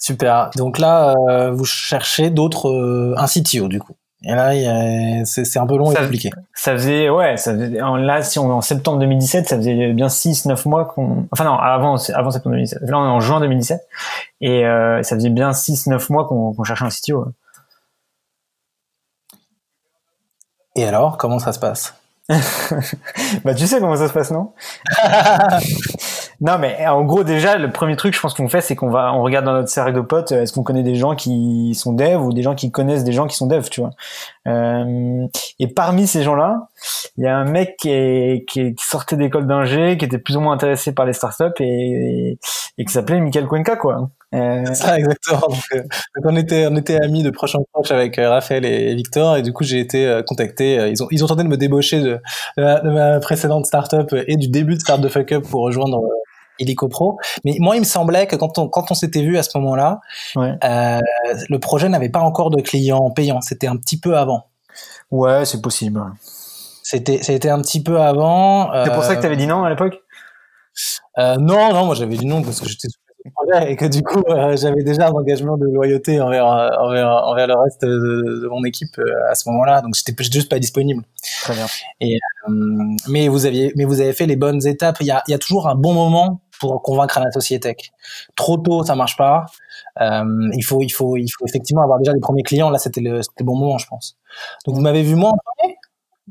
Super. Donc là, euh, vous cherchez d'autres, euh, un CTO du coup. Et là, c'est un peu long et compliqué. Ça faisait, ouais, ça faisait, là, si on est en septembre 2017, ça faisait bien 6-9 mois qu'on, enfin non, avant, avant septembre 2017. Là, on est en juin 2017. Et euh, ça faisait bien 6-9 mois qu'on qu cherchait un CTO. Et alors, comment ça se passe? Bah tu sais comment ça se passe non? Non mais en gros déjà le premier truc je pense qu'on fait c'est qu'on va on regarde dans notre cercle de potes est-ce qu'on connaît des gens qui sont devs ou des gens qui connaissent des gens qui sont devs tu vois. Euh, et parmi ces gens-là il y a un mec qui, est, qui, sortait d'école d'ingé qui était plus ou moins intéressé par les startups et, et qui s'appelait Michael Cuenca quoi. Euh... Ça, exactement. Euh, donc, on était, on était amis de proche en proche avec euh, Raphaël et, Victor, et du coup j'ai été euh, contacté. Ils ont, ils ont tenté de me débaucher de, de, ma, de ma, précédente startup et du début de Start the Fuck Up pour rejoindre Illico Pro. Mais moi, il me semblait que quand on, quand on s'était vu à ce moment-là, ouais. euh, le projet n'avait pas encore de clients payants. C'était un petit peu avant. Ouais, c'est possible. C'était, c'était un petit peu avant. C'est pour ça que tu avais dit non à l'époque? euh, Non, non, moi j'avais dit non parce que j'étais et que du coup euh, j'avais déjà un engagement de loyauté envers envers envers le reste de, de mon équipe euh, à ce moment-là donc j'étais juste pas disponible très bien et euh, mais vous aviez mais vous avez fait les bonnes étapes il y a il y a toujours un bon moment pour convaincre un associé tech trop tôt ça marche pas. Euh, il faut il faut il faut effectivement avoir déjà des premiers clients. Là c'était le le bon moment je pense. Donc vous m'avez vu moi en premier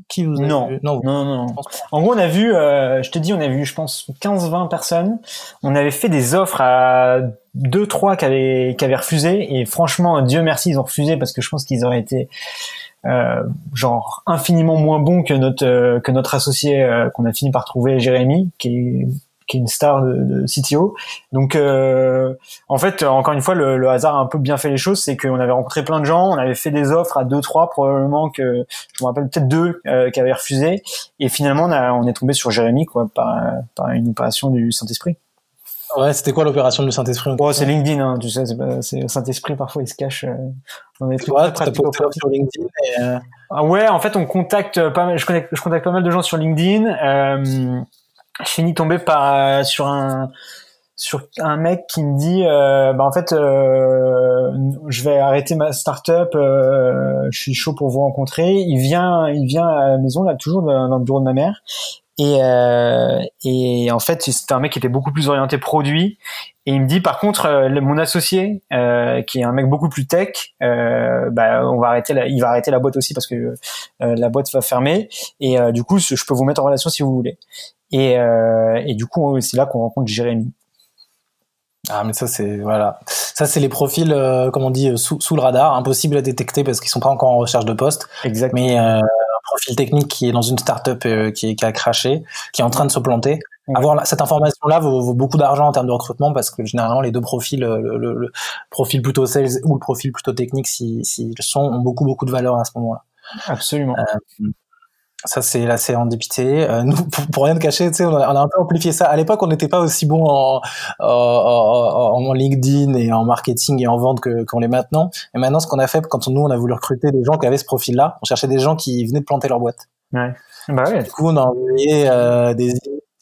qui vous non. Vu? Non, non, non, En gros, on a vu, euh, je te dis, on a vu, je pense, 15-20 personnes. On avait fait des offres à deux, trois qui avaient, qui avaient refusé. Et franchement, Dieu merci, ils ont refusé parce que je pense qu'ils auraient été euh, genre infiniment moins bons que notre euh, que notre associé euh, qu'on a fini par trouver, Jérémy, qui est qui est une star de, de CTO. Donc, euh, en fait, encore une fois, le, le, hasard a un peu bien fait les choses. C'est qu'on avait rencontré plein de gens, on avait fait des offres à deux, trois, probablement que je me rappelle peut-être deux euh, qui avaient refusé. Et finalement, on, a, on est tombé sur Jérémy, quoi, par, par une opération du Saint-Esprit. Ouais, c'était quoi l'opération du Saint-Esprit oh, C'est LinkedIn, hein, tu sais, c'est Saint-Esprit, parfois il se cache euh, dans des trucs ouais, très sur LinkedIn. Et euh... ah ouais, en fait, on contacte pas mal, je, contacte, je contacte pas mal de gens sur LinkedIn. Euh, je finis tombé par euh, sur un sur un mec qui me dit euh, bah en fait euh, je vais arrêter ma startup je suis chaud pour vous rencontrer. Il vient il vient à la maison là toujours dans, le bureau de ma mère. Et et en fait c'était un mec qui était beaucoup plus orienté produit et il me dit par contre mon associé qui est un mec beaucoup plus tech bah on va arrêter la, il va arrêter la boîte aussi parce que la boîte va fermer et du coup je peux vous mettre en relation si vous voulez et, euh, et du coup, c'est là qu'on rencontre Jérémy. Ah mais ça c'est voilà, ça c'est les profils euh, comme on dit sous, sous, le radar, impossible à détecter parce qu'ils sont pas encore en recherche de poste. Exactement. Mais euh, un profil technique qui est dans une startup euh, qui, qui a craché, qui est en train de se planter. Avoir cette information-là vaut, vaut, beaucoup d'argent en termes de recrutement parce que généralement les deux profils, le, le, le profil plutôt sales ou le profil plutôt technique, s'ils si, si sont, ont beaucoup beaucoup de valeur à ce moment-là. Absolument. Euh, ça c'est là c'est en dépité. Euh, nous pour, pour, rien de cacher, tu sais, on, on, a un peu amplifié ça. À l'époque, on n'était pas aussi bon en, en, en, LinkedIn et en marketing et en vente que qu'on l'est maintenant. Et maintenant, ce qu'on a fait quand nous on a voulu recruter des gens qui avaient ce profil-là, on cherchait des gens qui venaient de planter leur boîte. Ouais. Bah ouais. Du coup, on a envoyé euh, des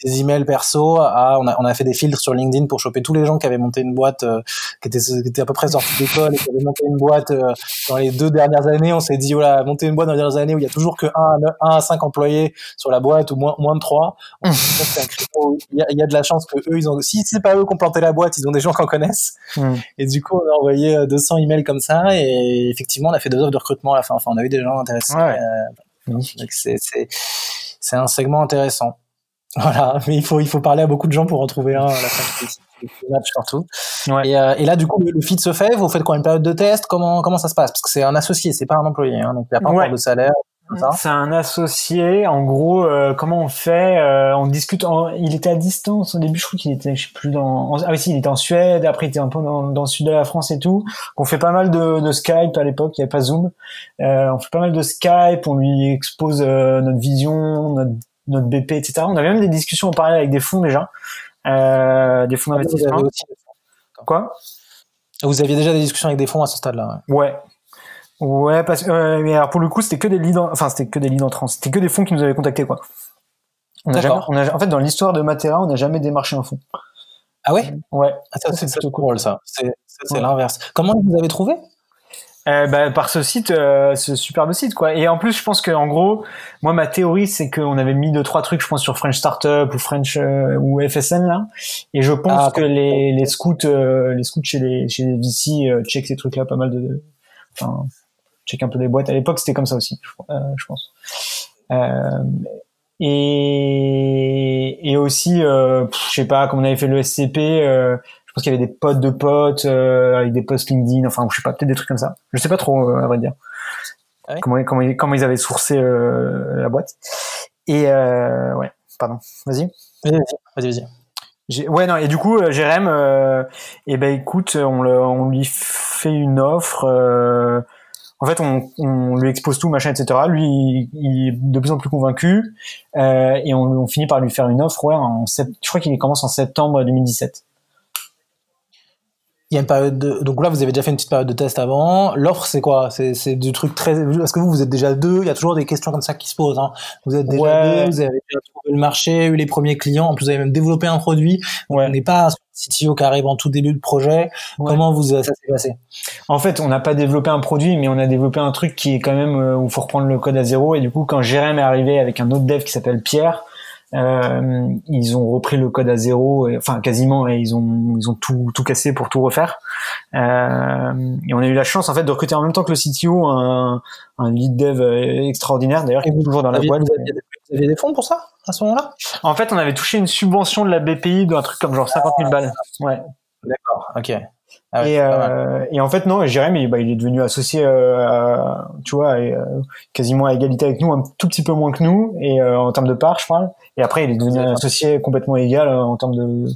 des emails perso à, on a, on a fait des filtres sur LinkedIn pour choper tous les gens qui avaient monté une boîte euh, qui, était, qui était à peu près sortis d'école et qui avaient monté une boîte euh, dans les deux dernières années. On s'est dit voilà monter une boîte dans les dernières années où il y a toujours que 1 à, 1 à 5 employés sur la boîte ou moins, moins de 3 il, y a, il y a de la chance que eux ils ont si c'est pas eux qui ont planté la boîte ils ont des gens qu'on connaissent. Mm. et du coup on a envoyé 200 euh, emails comme ça et effectivement on a fait deux offres de recrutement à la fin. Enfin on a eu des gens intéressés. Ouais. euh, c'est un segment intéressant voilà, mais il faut, il faut parler à beaucoup de gens pour en trouver un à la fin du match surtout. Ouais. Et, euh, et, là, du coup, le, le feed se fait. Vous faites quoi une période de test? Comment comment ça se passe? Parce que c'est un associé, c'est pas un employé, hein, donc il n'y a pas ouais. encore de salaire. C'est un associé. En gros, euh, comment on fait euh, On discute. En... Il était à distance au début. Je crois qu'il était, je sais plus dans. Ah oui, si, il était en Suède. Après, il était un peu dans, dans le sud de la France et tout. On fait pas mal de, de Skype à l'époque. Il n'y avait pas Zoom. Euh, on fait pas mal de Skype. On lui expose euh, notre vision, notre notre BP, etc. On avait même des discussions en parallèle avec des fonds déjà, euh, des fonds d'investissement. Quoi? Vous aviez déjà des discussions avec des fonds à ce stade-là Ouais. Ouais, parce que euh, mais alors pour le coup, c'était que des leads, en... enfin c'était que des leads entrants, c'était que des fonds qui nous avaient contactés quoi. On a jamais, on a, en fait, dans l'histoire de Matera, on n'a jamais démarché un fonds. Ah ouais? Ouais. Ah, ça, c'est plutôt cool ça. C'est ouais. l'inverse. Comment vous avez trouvé? Euh, bah, par ce site, euh, ce superbe site, quoi. Et en plus, je pense que en gros, moi, ma théorie, c'est qu'on avait mis deux trois trucs, je pense, sur French Startup ou French euh, ou FSN là. Et je pense ah, que les, les scouts, euh, les scouts chez les chez les VC euh, check ces trucs-là, pas mal de, enfin, check un peu des boîtes. À l'époque, c'était comme ça aussi, je, je pense. et et aussi, je sais pas, comme on avait fait le SCP pense qu'il y avait des potes de potes euh, avec des posts LinkedIn, enfin je sais pas, peut-être des trucs comme ça. Je sais pas trop euh, à vrai dire. Ah oui. comment, comment, comment ils avaient sourcé euh, la boîte. Et ouais, pardon. Vas-y. Vas-y, vas-y. Ouais non et du coup Jérém, euh, et ben écoute, on, le, on lui fait une offre. Euh, en fait, on, on, lui expose tout, machin, etc. Lui, il, il est de plus en plus convaincu, euh, et on, on, finit par lui faire une offre. Ouais, en sept, je crois qu'il commence en septembre 2017 il y a une période de... donc là vous avez déjà fait une petite période de test avant l'offre c'est quoi? C'est c'est du truc très parce que vous vous êtes déjà deux? Il y a toujours des questions comme ça qui se posent hein. vous êtes déjà ouais. deux vous avez déjà trouvé le marché eu les premiers clients en plus vous avez même développé un produit ouais. on n'est pas CTO qui arrive en tout début de projet ouais. comment vous ça s'est passé? En fait on n'a pas développé un produit mais on a développé un truc qui est quand même euh, où il faut reprendre le code à zéro et du coup quand Jérém est arrivé avec un autre dev qui s'appelle Pierre euh, ils ont repris le code à zéro, et, enfin quasiment, et ils ont ils ont tout tout cassé pour tout refaire. Euh, et on a eu la chance en fait de recruter en même temps que le CTO un, un lead dev extraordinaire d'ailleurs qui est toujours dans la boîte. Vous aviez, vous aviez des fonds pour ça à ce moment-là? En fait, on avait touché une subvention de la BPI d'un truc comme genre 50 000 balles. Ouais. D'accord. Ok. Ah ouais, et, euh, et, en fait non, Jérémy, bah, il est devenu associé, euh, à, tu vois, à, quasiment à égalité avec nous, un tout petit peu moins que nous, et euh, en termes de part, je parle. Et après, il est devenu un associé complètement égal en termes de,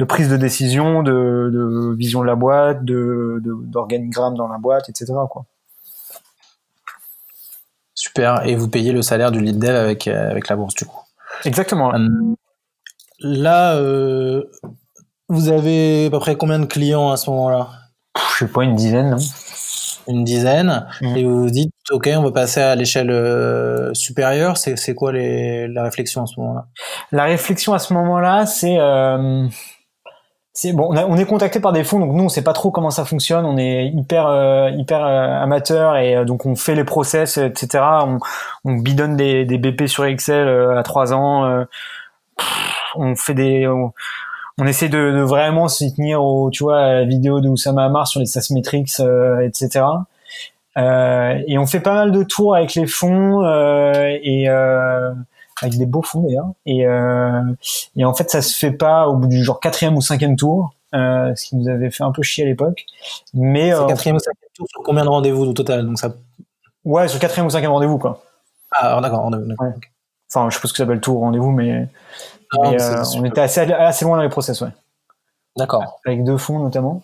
de prise de décision, de, de vision de la boîte, de d'organigramme dans la boîte, etc. Quoi. Super. Et vous payez le salaire du lead dev avec avec la bourse du coup? Exactement. Là, vous avez à peu près combien de clients à ce moment-là? Je sais pas, une dizaine, non? Une dizaine. Mmh. Et vous vous dites, OK, on va passer à l'échelle euh, supérieure. C'est, c'est quoi les, la réflexion à ce moment-là? La réflexion à ce moment-là, c'est... Euh, c'est bon, on, a, on, est contacté par des fonds, donc nous on sait pas trop comment ça fonctionne, on est hyper euh, hyper euh, amateur et euh, donc on fait les process, etc. On, on bidonne des, des BP sur Excel à trois ans, on fait des, on, on essaie de, de vraiment s'y tenir au, tu vois, à la vidéo de Oussama Amar sur les SaaS metrics, euh, etc. Euh, et on fait pas mal de tours avec les fonds euh, et euh, avec des beaux fonds d'ailleurs. Et, euh, et en fait, ça se fait pas au bout du genre quatrième ou cinquième tour, euh, ce qui nous avait fait un peu chier à l'époque. Mais quatrième ou cinquième tour sur combien de rendez-vous au total? Donc ça. Ouais, sur quatrième ou cinquième rendez-vous quoi. Ah, d'accord, rendez-vous. Ouais. Enfin, je sais pas ce que ça s'appelle tout au rendez-vous, mais, mais, euh, on était assez, assez loin dans les process, ouais. D'accord. Avec deux fonds notamment.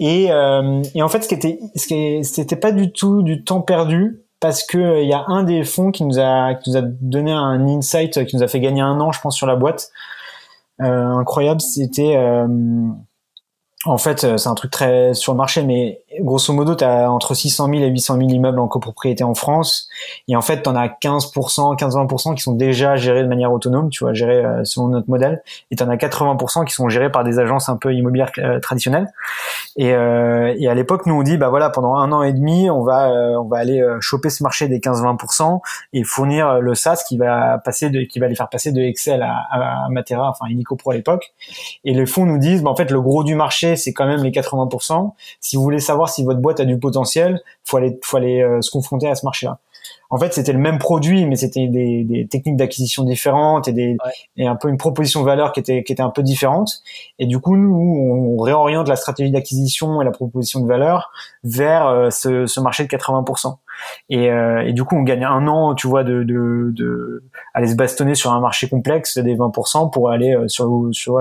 Et, euh, et en fait, ce qui était, ce qui c'était pas du tout du temps perdu parce que euh, il y a un des fonds qui nous a, qui nous a donné un insight qui nous a fait gagner un an, je pense, sur la boîte. Incroyable, c'était en fait, c'est un truc très sur le marché, mais grosso modo, tu as entre 600 000 et 800 000 immeubles en copropriété en France. Et en fait, tu en as 15%, 15-20% qui sont déjà gérés de manière autonome, tu vois, gérés euh, selon notre modèle. Et tu en as 80% qui sont gérés par des agences un peu immobilières euh, traditionnelles. Et, euh, et à l'époque, nous, on dit, bah voilà, pendant un an et demi, on va, on va aller choper ce marché des 15-20% et fournir le SaaS qui va passer qui va les faire passer de Excel à, à Matera, enfin, Inico Pro à l'époque. Et les fonds nous disent, bah, en fait, le gros du marché, c'est quand même les 80%. Si vous voulez savoir si votre boîte a du potentiel, faut aller, faut aller euh, se confronter à ce marché-là. En fait, c'était le même produit, mais c'était des, des, techniques d'acquisition différentes et, des, et un peu une proposition de valeur qui était, qui était un peu différente. Et du coup, nous, on réoriente la stratégie d'acquisition et la proposition de valeur vers euh, ce, ce marché de 80%. Et, euh, et, du coup, on gagne un an, tu vois, de, de, de, aller se bastonner sur un marché complexe des 20% pour aller sur, sur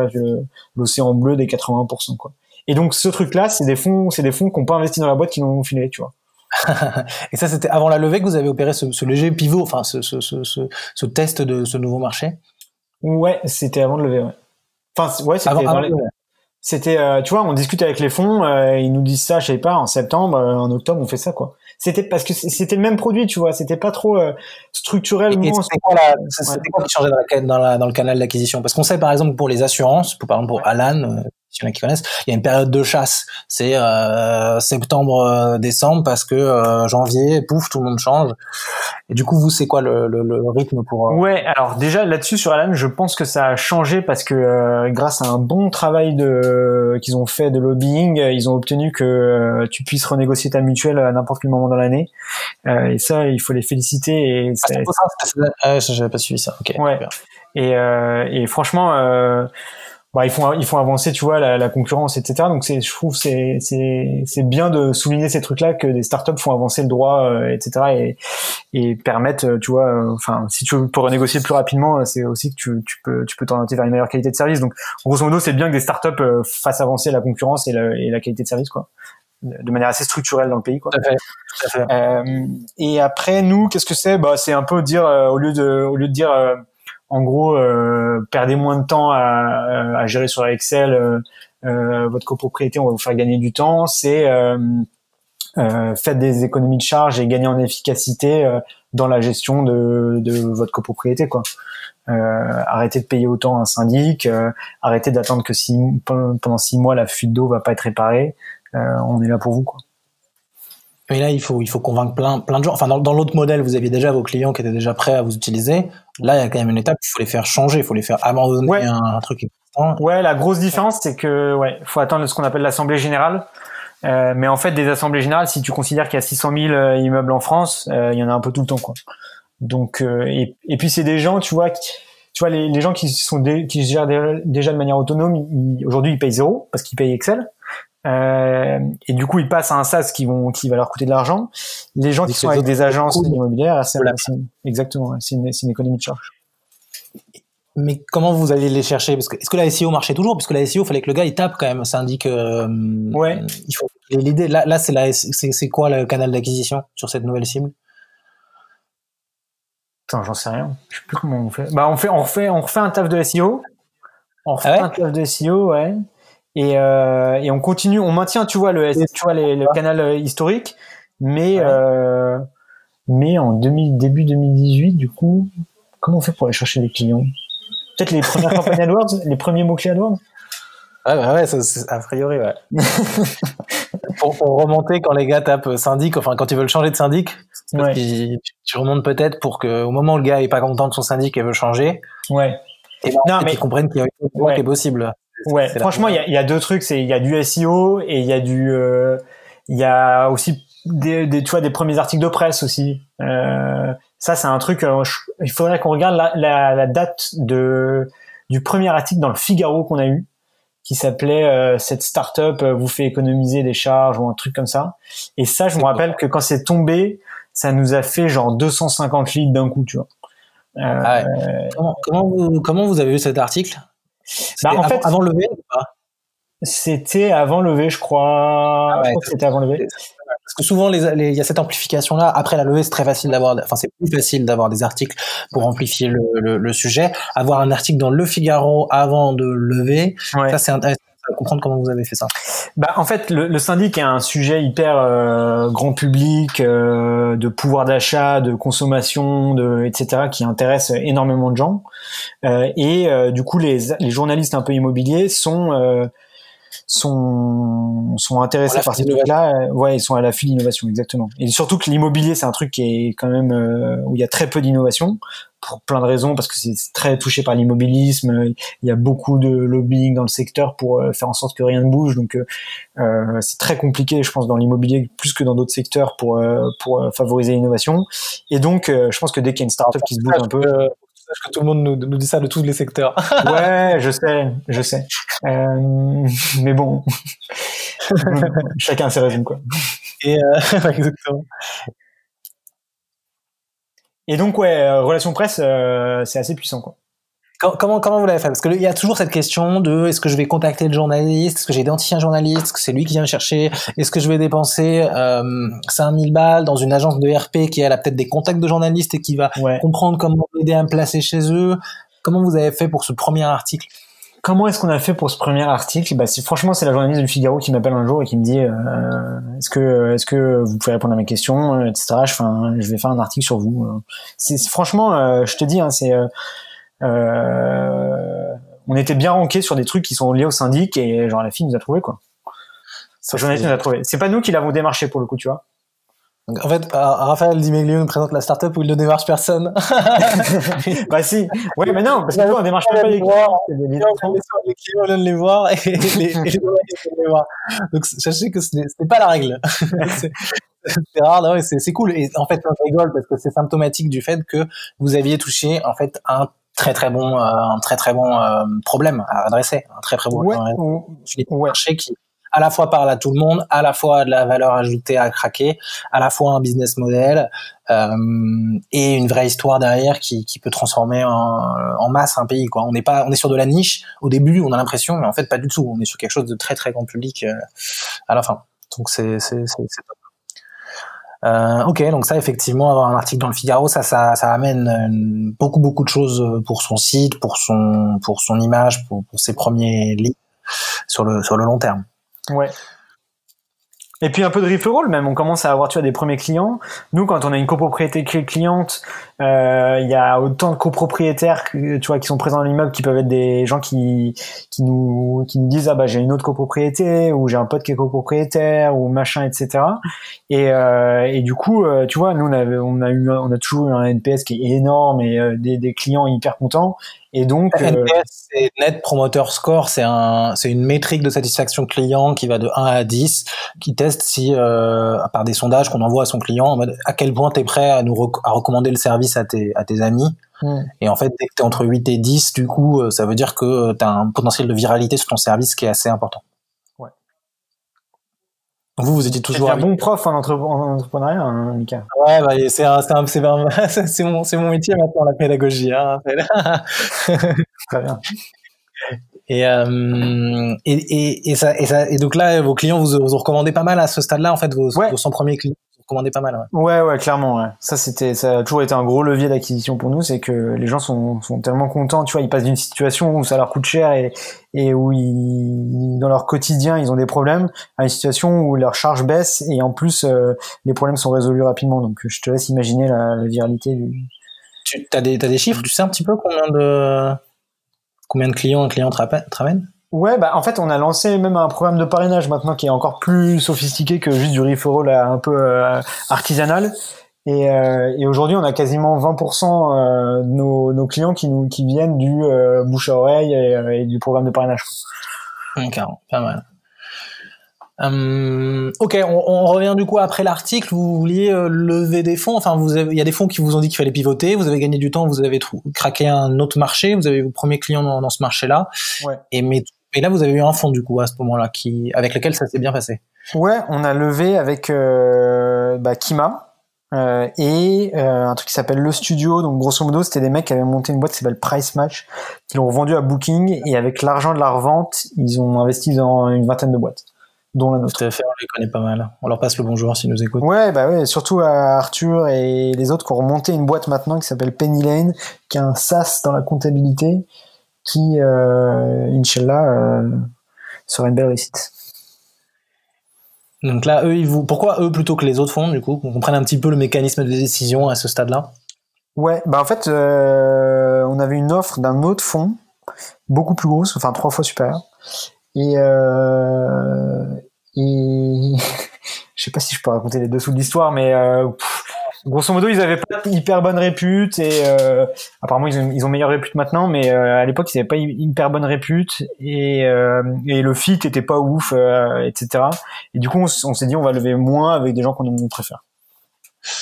l'océan bleu des 80%. Quoi. Et donc ce truc-là, c'est des fonds, c'est des fonds qui n'ont pas investi dans la boîte qui l'ont filé, tu vois. et ça, c'était avant la levée que vous avez opéré ce, ce léger pivot, enfin ce, ce, ce, ce, test de ce nouveau marché? Ouais, c'était avant de lever. Ouais. Enfin, ouais, c'était. Avant, C'était, euh, tu vois, on discute avec les fonds, euh, ils nous disent ça, je sais pas, en septembre, euh, en octobre, on fait ça, quoi. C'était parce que c'était le même produit, tu vois, c'était pas trop structurel. C'était quoi, la, quoi qui changeait dans, la, dans, le canal d'acquisition? Parce qu'on sait, par exemple, pour les assurances, pour, par exemple pour Alan, y en a qui connaissent, il y a une période de chasse. C'est euh, septembre, euh, décembre, parce que euh, janvier, pouf, tout le monde change. Et du coup, vous, c'est quoi le, le, le, rythme pour euh, Ouais, alors déjà là-dessus sur Alan, je pense que ça a changé parce que grâce à un bon travail de qu'ils ont fait de lobbying, ils ont obtenu que tu puisses renégocier ta mutuelle à n'importe quel moment dans l'année. et ça, il faut les féliciter. Et ah, c'est ça, ah, j'avais pas suivi ça. Ok. Ouais. Et, et franchement bah, ils font ils font avancer tu vois la, la concurrence etc donc c'est je trouve c'est c'est c'est bien de souligner ces trucs là que des startups font avancer le droit euh, etc et et permettent euh, tu vois euh, enfin si tu veux pour renégocier plus rapidement c'est aussi que tu tu peux tu peux t'orienter vers une meilleure qualité de service. Donc grosso modo c'est bien que des startups fassent avancer la concurrence et la, et la qualité de service quoi. De manière assez structurelle dans le pays quoi. Tout à fait, tout à fait. Euh, et après nous qu'est-ce que c'est? Bah c'est un peu dire au lieu de au lieu de dire en gros, euh, perdez moins de temps à, à gérer sur Excel euh, euh, votre copropriété, on va vous faire gagner du temps. C'est euh, faites des économies de charges et gagner en efficacité dans la gestion de, de votre copropriété, quoi. arrêtez de payer autant un syndic, arrêtez d'attendre que six, pendant six mois la fuite d'eau va pas être réparée. on est là pour vous, quoi. Mais là, il faut, il faut convaincre plein, plein de gens. Enfin, dans, dans l'autre modèle, vous aviez déjà vos clients qui étaient déjà prêts à vous utiliser. Là, il y a quand même une étape, il faut les faire changer, il faut les faire abandonner un, un, truc important. Ouais, la grosse différence, c'est que, ouais, faut attendre ce qu'on appelle l'assemblée générale. Euh, mais en fait, des assemblées générales, si tu considères qu'il y a 600 000 euh, immeubles en France, euh, il y en a un peu tout le temps, quoi. Donc, euh, et, et, puis c'est des gens, tu vois, qui, tu vois, les, les gens qui sont qui gèrent déjà de manière autonome, aujourd'hui ils payent zéro parce qu'ils payent Excel. Euh, et du coup, ils passent à un SaaS qui vont, qui va leur coûter de l'argent. Les gens qui sont avec des agences immobilières, c'est exactement, c'est une, une, économie de charge. Mais comment vous allez les chercher? Parce que est-ce que la SEO marchait toujours? Parce que la SEO, fallait que le gars il tape quand même. Ça indique. Euh, ouais. Il faut l'idée. Là, là, c'est la, c'est, c'est quoi le canal d'acquisition sur cette nouvelle cible? Attends, j'en sais rien. Je sais plus comment on fait. Bah, on fait, on refait, on refait un taf de SEO. On refait ah un taf de SEO, ouais. Et, euh, et on continue, on maintient, tu vois, le, tu vois, les, le canal euh, historique, mais euh, mais en début 2018, du coup, comment on fait pour aller chercher les clients? Peut-être les premières campagnes AdWords, les premiers mots clés AdWords? Ah bah ouais, a priori ouais. pour, pour, remonter quand les gars tapent syndic, enfin quand ils veulent changer de syndic, ouais. tu, remontes peut-être pour que au moment où le gars est pas content de son syndic et veut changer. Ouais. Et ben, non, mais... ils comprennent qu'il y a une ouais. qui est possible. Ouais, franchement, il y a, y a, deux trucs, c'est il y a du SEO et il y a du, euh, il y a aussi des, des, tu vois, des premiers articles de presse aussi. Euh, ça, c'est un truc. Euh, il faudrait qu'on regarde la, la, la, date de du premier article dans le Figaro qu'on a eu, qui s'appelait euh, cette startup vous fait économiser des charges ou un truc comme ça. Et ça, je me rappelle que quand c'est tombé, ça nous a fait genre 250 litres d'un coup, tu vois. Ah comment, comment, vous, comment vous avez vu cet article? Bah, en avant, fait, avant ou pas? C'était avant levé, je crois. Ah ouais, je crois que c'était avant. Parce que souvent, il y a cette amplification-là. Après la levée, c'est très facile d'avoir, enfin, c'est plus facile d'avoir des articles pour amplifier le, le, le, sujet. Avoir un article dans Le Figaro avant de lever, Ouais. ça c'est intéressant comprendre comment vous avez fait ça. Bah, en fait, le, le syndic est un sujet hyper euh, grand public, euh, de pouvoir d'achat, de consommation, de, etc., qui intéresse énormément de gens. Euh, et du coup, les, les journalistes un peu immobiliers sont sont sont intéressés par ces trucs-là. Ouais, ils sont à l'affût d'innovation, exactement. Et surtout que l'immobilier, c'est un truc qui est quand même euh, où il y a très peu d'innovation pour plein de raisons, parce que c'est très touché par l'immobilisme. euh, Il y a beaucoup de lobbying dans le secteur pour euh, faire en sorte que rien ne bouge. Donc, euh, euh, c'est très compliqué, je pense, dans l'immobilier plus que dans d'autres secteurs pour euh, pour favoriser l'innovation. Et donc, euh, je pense que dès qu'il y a une startup qui se bouge un peu, que tout le monde nous, nous dit ça de tous les secteurs. ouais, je sais, je sais. Euh, mais bon, chacun ses raisons, quoi. Et euh, exactement. Et donc, ouais, euh, relation presse, euh, c'est assez puissant, quoi. Com- Comment, comment vous l'avez fait? Parce que le- il y a toujours cette question de est-ce que je vais contacter le journaliste? Est-ce que j'ai identifié un journaliste? Est-ce que c'est lui qui vient me chercher? Est-ce que je vais dépenser euh, 5000 balles dans une agence de RP qui elle a peut-être des contacts de journalistes et qui va Ouais. comprendre comment m'aider à me placer chez eux? Comment vous avez fait pour ce premier article? Comment est-ce qu'on a fait pour ce premier article? Bah, c'est franchement, c'est la journaliste du Figaro qui m'appelle un jour et qui me dit euh, est-ce que est-ce que vous pouvez répondre à mes questions, euh, etc. Je, fais un- je vais faire un article sur vous. C'est franchement, euh, je te dis, hein, c'est euh, euh, on était bien ranké sur des trucs qui sont liés au syndic et genre la fille nous a trouvé quoi. La journaliste nous a trouvé. C'est pas nous qui l'avons démarché pour le coup, tu vois. Donc, En fait, euh, Raphaël Di Meglio nous présente la startup où il ne démarche personne. bah si. Ouais, mais non, parce que on démarche même pas les clients. les clients viennent les voir et les, et les voir. Donc sachez que ce n'est pas la règle. c'est rare, c'est cool. Et en fait, je rigole parce que c'est symptomatique du fait que vous aviez touché en fait un très très bon, euh, un très très bon euh, problème à adresser, un très très bon Ouais, ouais. qui à la fois parle à tout le monde, à la fois de la valeur ajoutée à craquer, à la fois un business model euh, et une vraie histoire derrière qui, qui peut transformer en, en masse un pays. Quoi. On n'est pas, on est sur de la niche au début, on a l'impression, mais en fait pas du tout. On est sur quelque chose de très très grand public euh, à la fin. Donc c'est c'est. Euh, ok, donc ça effectivement avoir un article dans le Figaro, ça ça ça amène euh, beaucoup beaucoup de choses pour son site, pour son pour son image, pour, pour ses premiers livres sur le sur le long terme. Ouais. Et puis un peu de referral même, on commence à avoir tu vois des premiers clients. Nous quand on a une copropriété clé cliente, euh, il y a autant de copropriétaires tu vois qui sont présents dans l'immeuble qui peuvent être des gens qui qui nous qui nous disent ah bah j'ai une autre copropriété ou j'ai un pote qui est copropriétaire ou machin etc. Et euh, et du coup euh, tu vois nous on a eu on a toujours eu un NPS qui est énorme et des clients hyper contents et donc euh, NPS, c'est Net Promoter Score, c'est un, c'est une métrique de satisfaction client qui va de 1 à 10, qui teste si, euh, par des sondages qu'on envoie à son client, en mode à quel point tu es prêt à nous rec- à recommander le service à tes, à tes amis. hmm. Et en fait, dès que tu es entre 8 et 10, du coup, euh, ça veut dire que tu as un potentiel de viralité sur ton service qui est assez important. Vous, vous étiez toujours un bon prof en, entre- en entrepreneuriat, hein, Mika. Ouais, bah, c'est un- c'est un- c'est un- c'est mon, c'est mon métier maintenant, la pédagogie. Hein. Très bien. Et, euh, et, et, et, ça, et, ça, et donc là, vos clients vous, vous ont recommandé pas mal à ce stade-là, en fait, vos, Ouais. vos 100 premiers clients? Recommandé pas mal. Ouais. Ouais, ouais, clairement. Ouais. Ça, c'était, ça a toujours été un gros levier d'acquisition pour nous, c'est que les gens sont, sont tellement contents, tu vois, ils passent d'une situation où ça leur coûte cher et, et où ils, dans leur quotidien, ils ont des problèmes, à une situation où leur charge baisse et en plus, euh, les problèmes sont résolus rapidement. Donc, je te laisse imaginer la, la viralité du. Tu as des, t'as des chiffres? Tu sais un petit peu combien de, combien de clients un client te ramène Ouais, bah en fait, on a lancé même un programme de parrainage maintenant qui est encore plus sophistiqué que juste du referral un peu euh, artisanal. Et, euh, et aujourd'hui, on a quasiment 20% euh, de nos, nos clients qui nous qui viennent du euh, bouche à oreille et, euh, et du programme de parrainage. Ok, pas mal. Hum, ok, on, on revient du coup après l'article. Vous vouliez euh, lever des fonds? Enfin, vous il y a des fonds qui vous ont dit qu'il fallait pivoter. Vous avez gagné du temps. Vous avez craqué un autre marché. Vous avez vos premiers clients dans, dans ce marché-là. Ouais. Et mais, mais là, vous avez eu un fonds du coup à ce moment-là qui, avec lequel ça s'est bien passé. Ouais, on a levé avec euh, bah, Kima, euh, et euh, un truc qui s'appelle le studio. Donc grosso modo, c'était des mecs qui avaient monté une boîte qui s'appelle Price Match, qui l'ont vendu à Booking et avec l'argent de la revente, ils ont investi dans une vingtaine de boîtes, dont la nôtre. Tout à fait, on les connaît pas mal. On leur passe le bonjour s'ils nous écoutent. Ouais, bah ouais, surtout à Arthur et les autres qui ont remonté une boîte maintenant qui s'appelle Penny Lane, qui a un SaaS dans la comptabilité, qui, euh, Inch'Allah, euh, sera une belle réussite. Donc là, eux, ils vous... pourquoi eux plutôt que les autres fonds, du coup Qu'on comprenne un petit peu le mécanisme de décision à ce stade-là? Ouais, bah en fait, euh, on avait une offre d'un autre fonds, beaucoup plus grosse, enfin trois fois supérieure. Et, euh, et je sais pas si je peux raconter les dessous de l'histoire, mais pff, grosso modo, ils avaient pas hyper bonne répute et euh, apparemment ils ont, ils ont meilleure répute maintenant, mais euh, à l'époque ils avaient pas hy- hyper bonne répute et, euh, et le fit était pas ouf, euh, etc. Et du coup on, s'est dit on va lever moins avec des gens qu'on on préfère.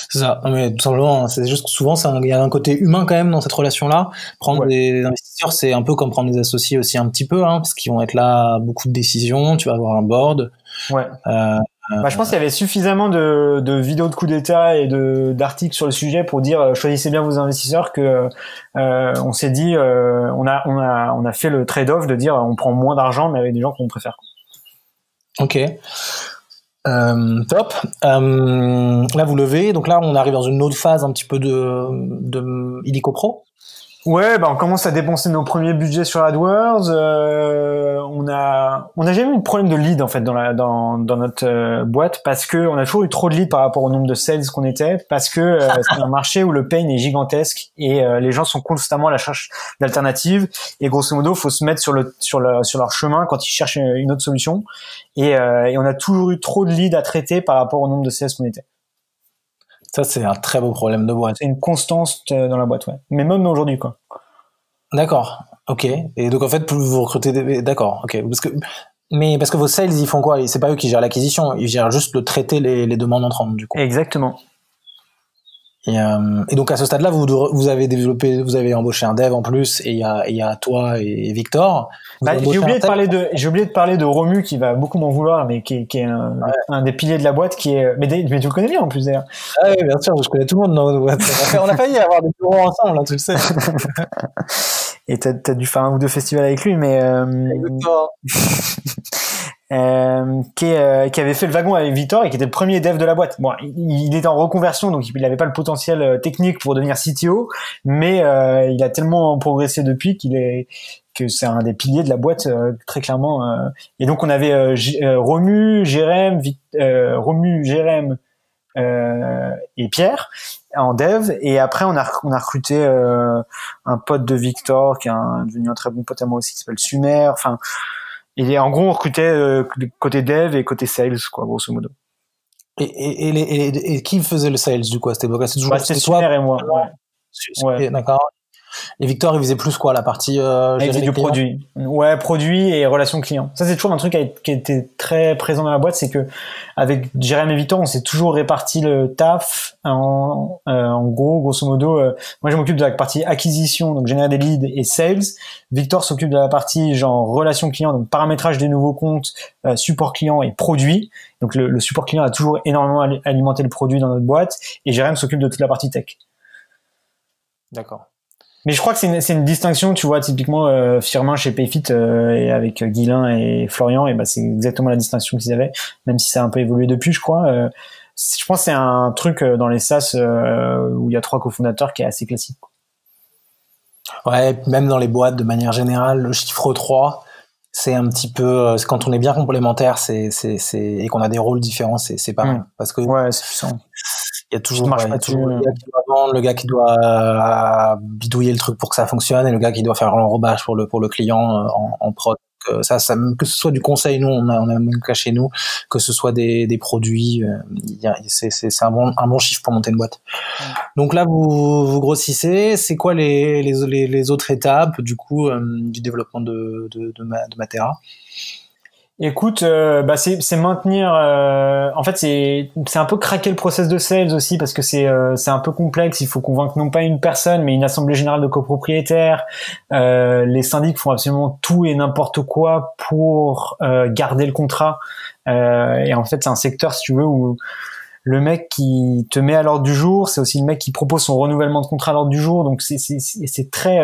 C'est ça. Mais tout simplement, hein, c'est juste que souvent, il y a un côté humain quand même dans cette relation-là. Prendre Ouais. des investisseurs, c'est un peu comme prendre des associés aussi un petit peu, hein, parce qu'ils vont être là beaucoup de décisions. Tu vas avoir un board. Ouais. Euh, Bah, je pense qu'il y avait suffisamment de, de vidéos de coups d'État et de d'articles sur le sujet pour dire euh, choisissez bien vos investisseurs que euh, on s'est dit euh, on a on a on a fait le trade-off de dire euh, on prend moins d'argent mais avec des gens qu'on préfère. Ok. Euh, top. Euh, là, vous levez. Donc là, on arrive dans une autre phase un petit peu de, de Illico Pro. Ouais, bah on commence à dépenser nos premiers budgets sur AdWords. euh, on a on a jamais eu de problème de lead en fait dans la dans dans notre euh, boîte parce que on a toujours eu trop de leads par rapport au nombre de sales qu'on était parce que euh, c'est un marché où le pain est gigantesque et euh, les gens sont constamment à la recherche d'alternatives et grosso modo faut se mettre sur le sur le sur leur chemin quand ils cherchent une autre solution et, euh, et on a toujours eu trop de leads à traiter par rapport au nombre de sales qu'on était. Ça, c'est un très beau problème de boîte. C'est une constance euh, dans la boîte, ouais. Mais même aujourd'hui quoi. D'accord. Ok. Et donc en fait, plus vous recrutez, des... d'accord. Ok. Parce que, mais parce que vos sales, ils font quoi? C'est pas eux qui gèrent l'acquisition. Ils gèrent juste le traiter les, les demandes entrantes du coup. Exactement. Et, euh, et donc à ce stade-là, vous, vous avez développé, vous avez embauché un dev en plus, et il y a, y a toi et Victor. Bah, j'ai oublié de parler de j'ai oublié de parler de Romu qui va beaucoup m'en vouloir mais qui est, qui est un, un des piliers de la boîte qui est mais, des- mais tu le connais bien en plus d'ailleurs Ah oui, bien sûr, je connais tout le monde. dans notre boîte. On a fait- on a failli avoir des bureaux ensemble, hein, tu le sais. et t'as as dû faire un ou deux festivals avec lui mais euh, euh, qui, euh, qui avait fait le wagon avec Victor et qui était le premier dev de la boîte. Bon il, il était en reconversion donc il n'avait pas le potentiel euh, technique pour devenir CTO mais il a tellement progressé depuis qu'il est que c'est un des piliers de la boîte très clairement et donc on avait Romu Jérém Romu Jérém et Pierre en dev et après on a on a recruté euh, un pote de Victor qui est un- devenu un très bon pote à moi aussi qui s'appelle Sumer enfin et en gros on recrutait euh, côté dev et côté sales quoi grosso modo Et, et, et, les- et- et qui faisait le sales du coup à cette époque? Toujours bah, c'était toi Sumer et moi ouais. Ouais. D'accord. Et Victor, il faisait plus quoi La partie euh, Avec gérer du les clients produit. Ouais, produit et relations clients. Ça, c'est toujours un truc qui été très présent dans la boîte, c'est que avec Jérémy et Victor, on s'est toujours réparti le taf en, euh, en gros, grosso modo. euh, moi, je m'occupe de la partie acquisition, donc générer des leads et sales. Victor s'occupe de la partie genre relations clients, donc paramétrage des nouveaux comptes, euh, support client et produit. Donc le, le support client a toujours énormément ali- alimenté le produit dans notre boîte et Jérémy s'occupe de toute la partie tech. D'accord. Mais je crois que c'est une, distinction, tu vois, typiquement euh, Firmin chez Payfit euh, et avec euh, Guilain et Florian, et bah c'est exactement la distinction qu'ils avaient, même si ça a un peu évolué depuis, je crois. Euh, je pense que c'est un truc dans les SaaS où il y a trois cofondateurs qui est assez classique. Ouais, même dans les boîtes de manière générale, le chiffre 3, c'est un petit peu quand on est bien complémentaires, c'est et qu'on a des rôles différents, c'est pas Mm. mal parce que Ouais, c'est puissant. Il y a toujours, marche ouais, il y a pas toujours le gars qui doit vendre, le gars qui doit euh, bidouiller le truc pour que ça fonctionne et le gars qui doit faire l'enrobage pour le pour le client euh, en, en prod. Donc, euh, ça, ça, que ce soit du conseil, nous on a on a même cas chez nous, que ce soit des des produits, euh, il y a- c'est c'est c'est un bon un bon chiffre pour monter une boîte. Donc là vous vous grossissez, c'est quoi les les les, les autres étapes du coup euh, du développement de de de, Ma- de Matera? Écoute, euh, bah c'est maintenir. euh, en fait, c'est c'est un peu craquer le process de sales aussi parce que c'est euh, c'est un peu complexe. Il faut convaincre non pas une personne, mais une assemblée générale de copropriétaires. Euh, les syndics font absolument tout et n'importe quoi pour euh, garder le contrat. Et en fait, c'est un secteur, si tu veux, où le mec qui te met à l'ordre du jour, c'est aussi le mec qui propose son renouvellement de contrat à l'ordre du jour. Donc c'est c'est très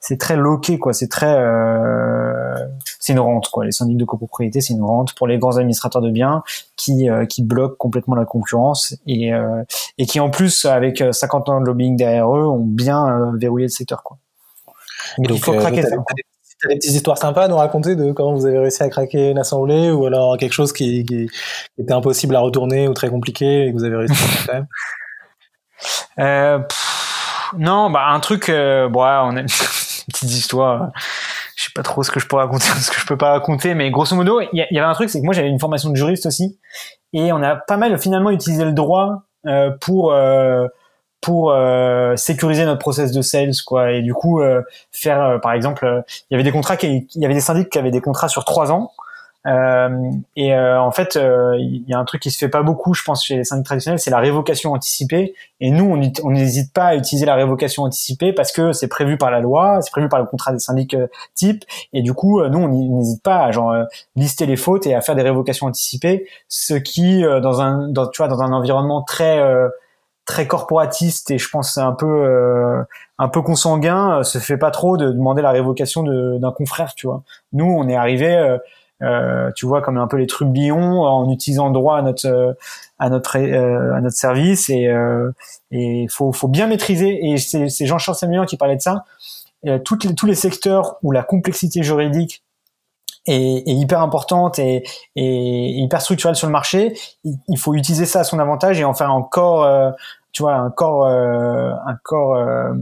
c'est très loqué quoi. C'est très euh, c'est une rente quoi. Les syndics de copropriété c'est une rente pour les grands administrateurs de biens qui euh, qui bloquent complètement la concurrence et euh, et qui en plus avec 50 ans de lobbying derrière eux ont bien verrouillé le secteur quoi. Mais il faut craquer ça. Des petites histoires sympas à nous raconter de comment vous avez réussi à craquer une assemblée ou alors quelque chose qui, qui était impossible à retourner ou très compliqué et que vous avez réussi à quand même? Euh, Non, bah un truc, euh, bon, on a une petite histoire. Je sais pas trop ce que je peux raconter, ce que je peux pas raconter, mais grosso modo, il y, y, avait un truc, c'est que moi j'avais une formation de juriste aussi, et on a pas mal finalement utilisé le droit euh, pour euh, pour euh, sécuriser notre process de sales quoi et du coup euh, faire euh, par exemple il y avait des contrats qui il y avait des syndics qui avaient des contrats sur trois ans et en fait il y a un truc qui se fait pas beaucoup je pense chez les syndics traditionnels c'est la révocation anticipée. Et nous on n'hésite pas à utiliser la révocation anticipée parce que c'est prévu par la loi c'est prévu par le contrat des syndics type. Et du coup nous on n'hésite pas à genre lister les fautes et à faire des révocations anticipées ce qui dans un tu vois dans un environnement très très corporatiste et je pense un peu euh, un peu consanguin euh, se fait pas trop de demander la révocation d'un confrère tu vois. Nous on est arrivé euh, euh, tu vois comme un peu les trublions en utilisant droit à notre à notre à notre service et et faut faut bien maîtriser et c'est Jean-Charles Samuel qui parlait de ça toutes les, tous les secteurs où la complexité juridique est, est, hyper importante et, et, hyper structurelle sur le marché, il, faut utiliser ça à son avantage et en faire encore tu vois, un corps, euh, un corps, euh,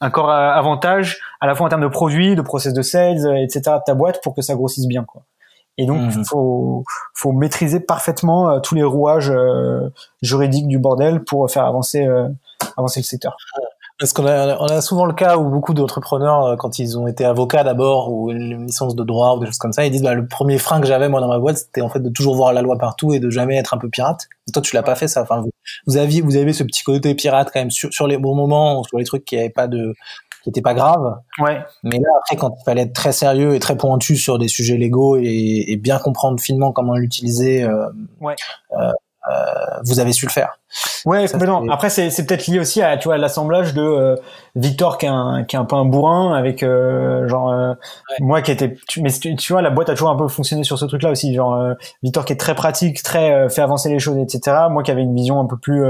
un corps avantage à la fois en termes de produits, de process de sales, etc. de ta boîte pour que ça grossisse bien, quoi. Et donc, il mhm. faut, faut maîtriser parfaitement euh, tous les rouages juridiques du bordel pour faire avancer, avancer le secteur. Parce qu'on a, on a souvent le cas où beaucoup d'entrepreneurs, euh, quand ils ont été avocats d'abord ou une licence de droit ou des choses comme ça, ils disent bah, le premier frein que j'avais moi dans ma boîte, c'était en fait de toujours voir la loi partout et de jamais être un peu pirate. toi, tu l'as pas fait ça. Enfin, vous, vous aviez, vous avez ce petit côté pirate quand même sur, sur les bons moments, sur les trucs qui avaient pas de, qui étaient pas graves. Ouais. Mais là, après, quand il fallait être très sérieux et très pointu sur des sujets légaux et, et bien comprendre finement comment l'utiliser, euh, ouais. euh, vous avez su le faire. Ouais, complètement. Après, c'est, c'est peut-être lié aussi à tu vois l'assemblage de euh, Victor qui est un qui est un peu un bourrin avec euh, genre euh, moi qui était tu, mais tu, tu, vois la boîte a toujours un peu fonctionné sur ce truc-là aussi genre Victor qui est très pratique, très fait avancer les choses, etc. Moi qui avait une vision un peu plus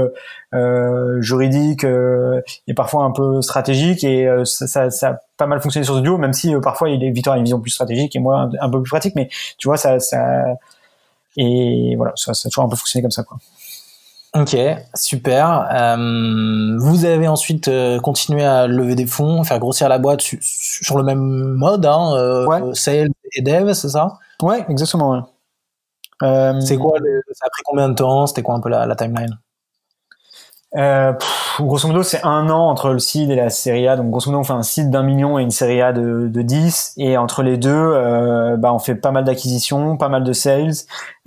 juridique et parfois un peu stratégique et ça, ça, ça, a pas mal fonctionné sur ce duo, même si parfois il est Victor a une vision plus stratégique et moi un, un peu plus pratique, mais tu vois ça ça et voilà, ça, ça a toujours un peu fonctionné comme ça, quoi. Ok, super. Euh, vous avez ensuite euh, continué à lever des fonds, faire grossir la boîte sur le même mode, hein, euh, sales et dev, c'est ça? Ouais, exactement. Ouais. Euh, c'est quoi Ça a pris combien de temps? C'était quoi un peu la, la timeline? Euh, grosso modo, c'est un an entre le seed et la série A. Donc, grosso modo, on fait un seed d'un million et une série A de, de 10. Et entre les deux, euh, bah, on fait pas mal d'acquisitions, pas mal de sales.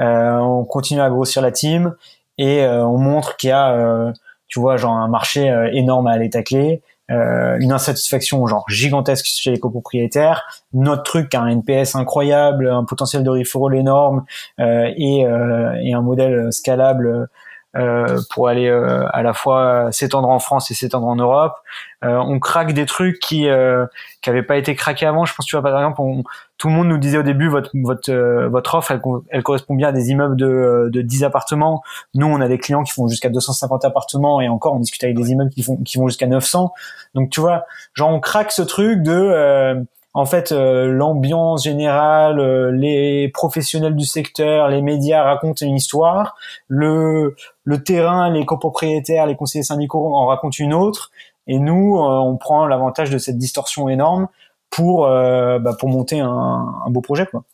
Euh, on continue à grossir la team et euh, on montre qu'il y a, euh, tu vois, genre un marché énorme à aller tacler. une insatisfaction genre gigantesque chez les copropriétaires, notre truc un NPS incroyable, un potentiel de referral énorme et, et un modèle scalable pour aller euh, à la fois s'étendre en France et s'étendre en Europe. Euh, on craque des trucs qui euh, qui avaient pas été craqués avant. Je pense tu vois par exemple, on, tout le monde nous disait au début votre votre votre offre elle, elle, correspond bien à des immeubles de de 10 appartements. Nous on a des clients qui font jusqu'à 250 appartements et encore on discute avec des immeubles qui font qui vont jusqu'à 900. Donc tu vois, genre on craque ce truc de en fait, euh, l'ambiance générale, euh, les professionnels du secteur, les médias racontent une histoire, le, le terrain, les copropriétaires, les conseillers syndicaux en racontent une autre, et nous, euh, on prend l'avantage de cette distorsion énorme pour, bah, pour monter un, un beau projet. Quoi.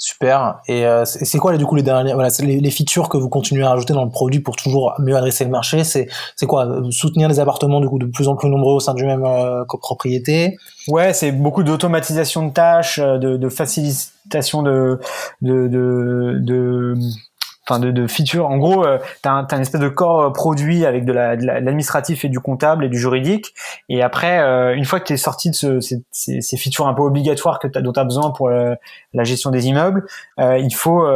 Super. Et euh, c'est quoi du coup les dernières, voilà, les, les, features que vous continuez à rajouter dans le produit pour toujours mieux adresser le marché? C'est c'est quoi euh, Soutenir des appartements du coup de plus en plus nombreux au sein du même euh, copropriété Ouais, c'est beaucoup d'automatisation de tâches, de, de facilitation de, de, de enfin de, features. En gros, euh, t'as un, une espèce de corps produit avec de l'administratif et du comptable et du juridique. Et après, une fois que tu es sorti de ce, ces, ces, features un peu obligatoires que as, dont tu as besoin pour la gestion des immeubles, il faut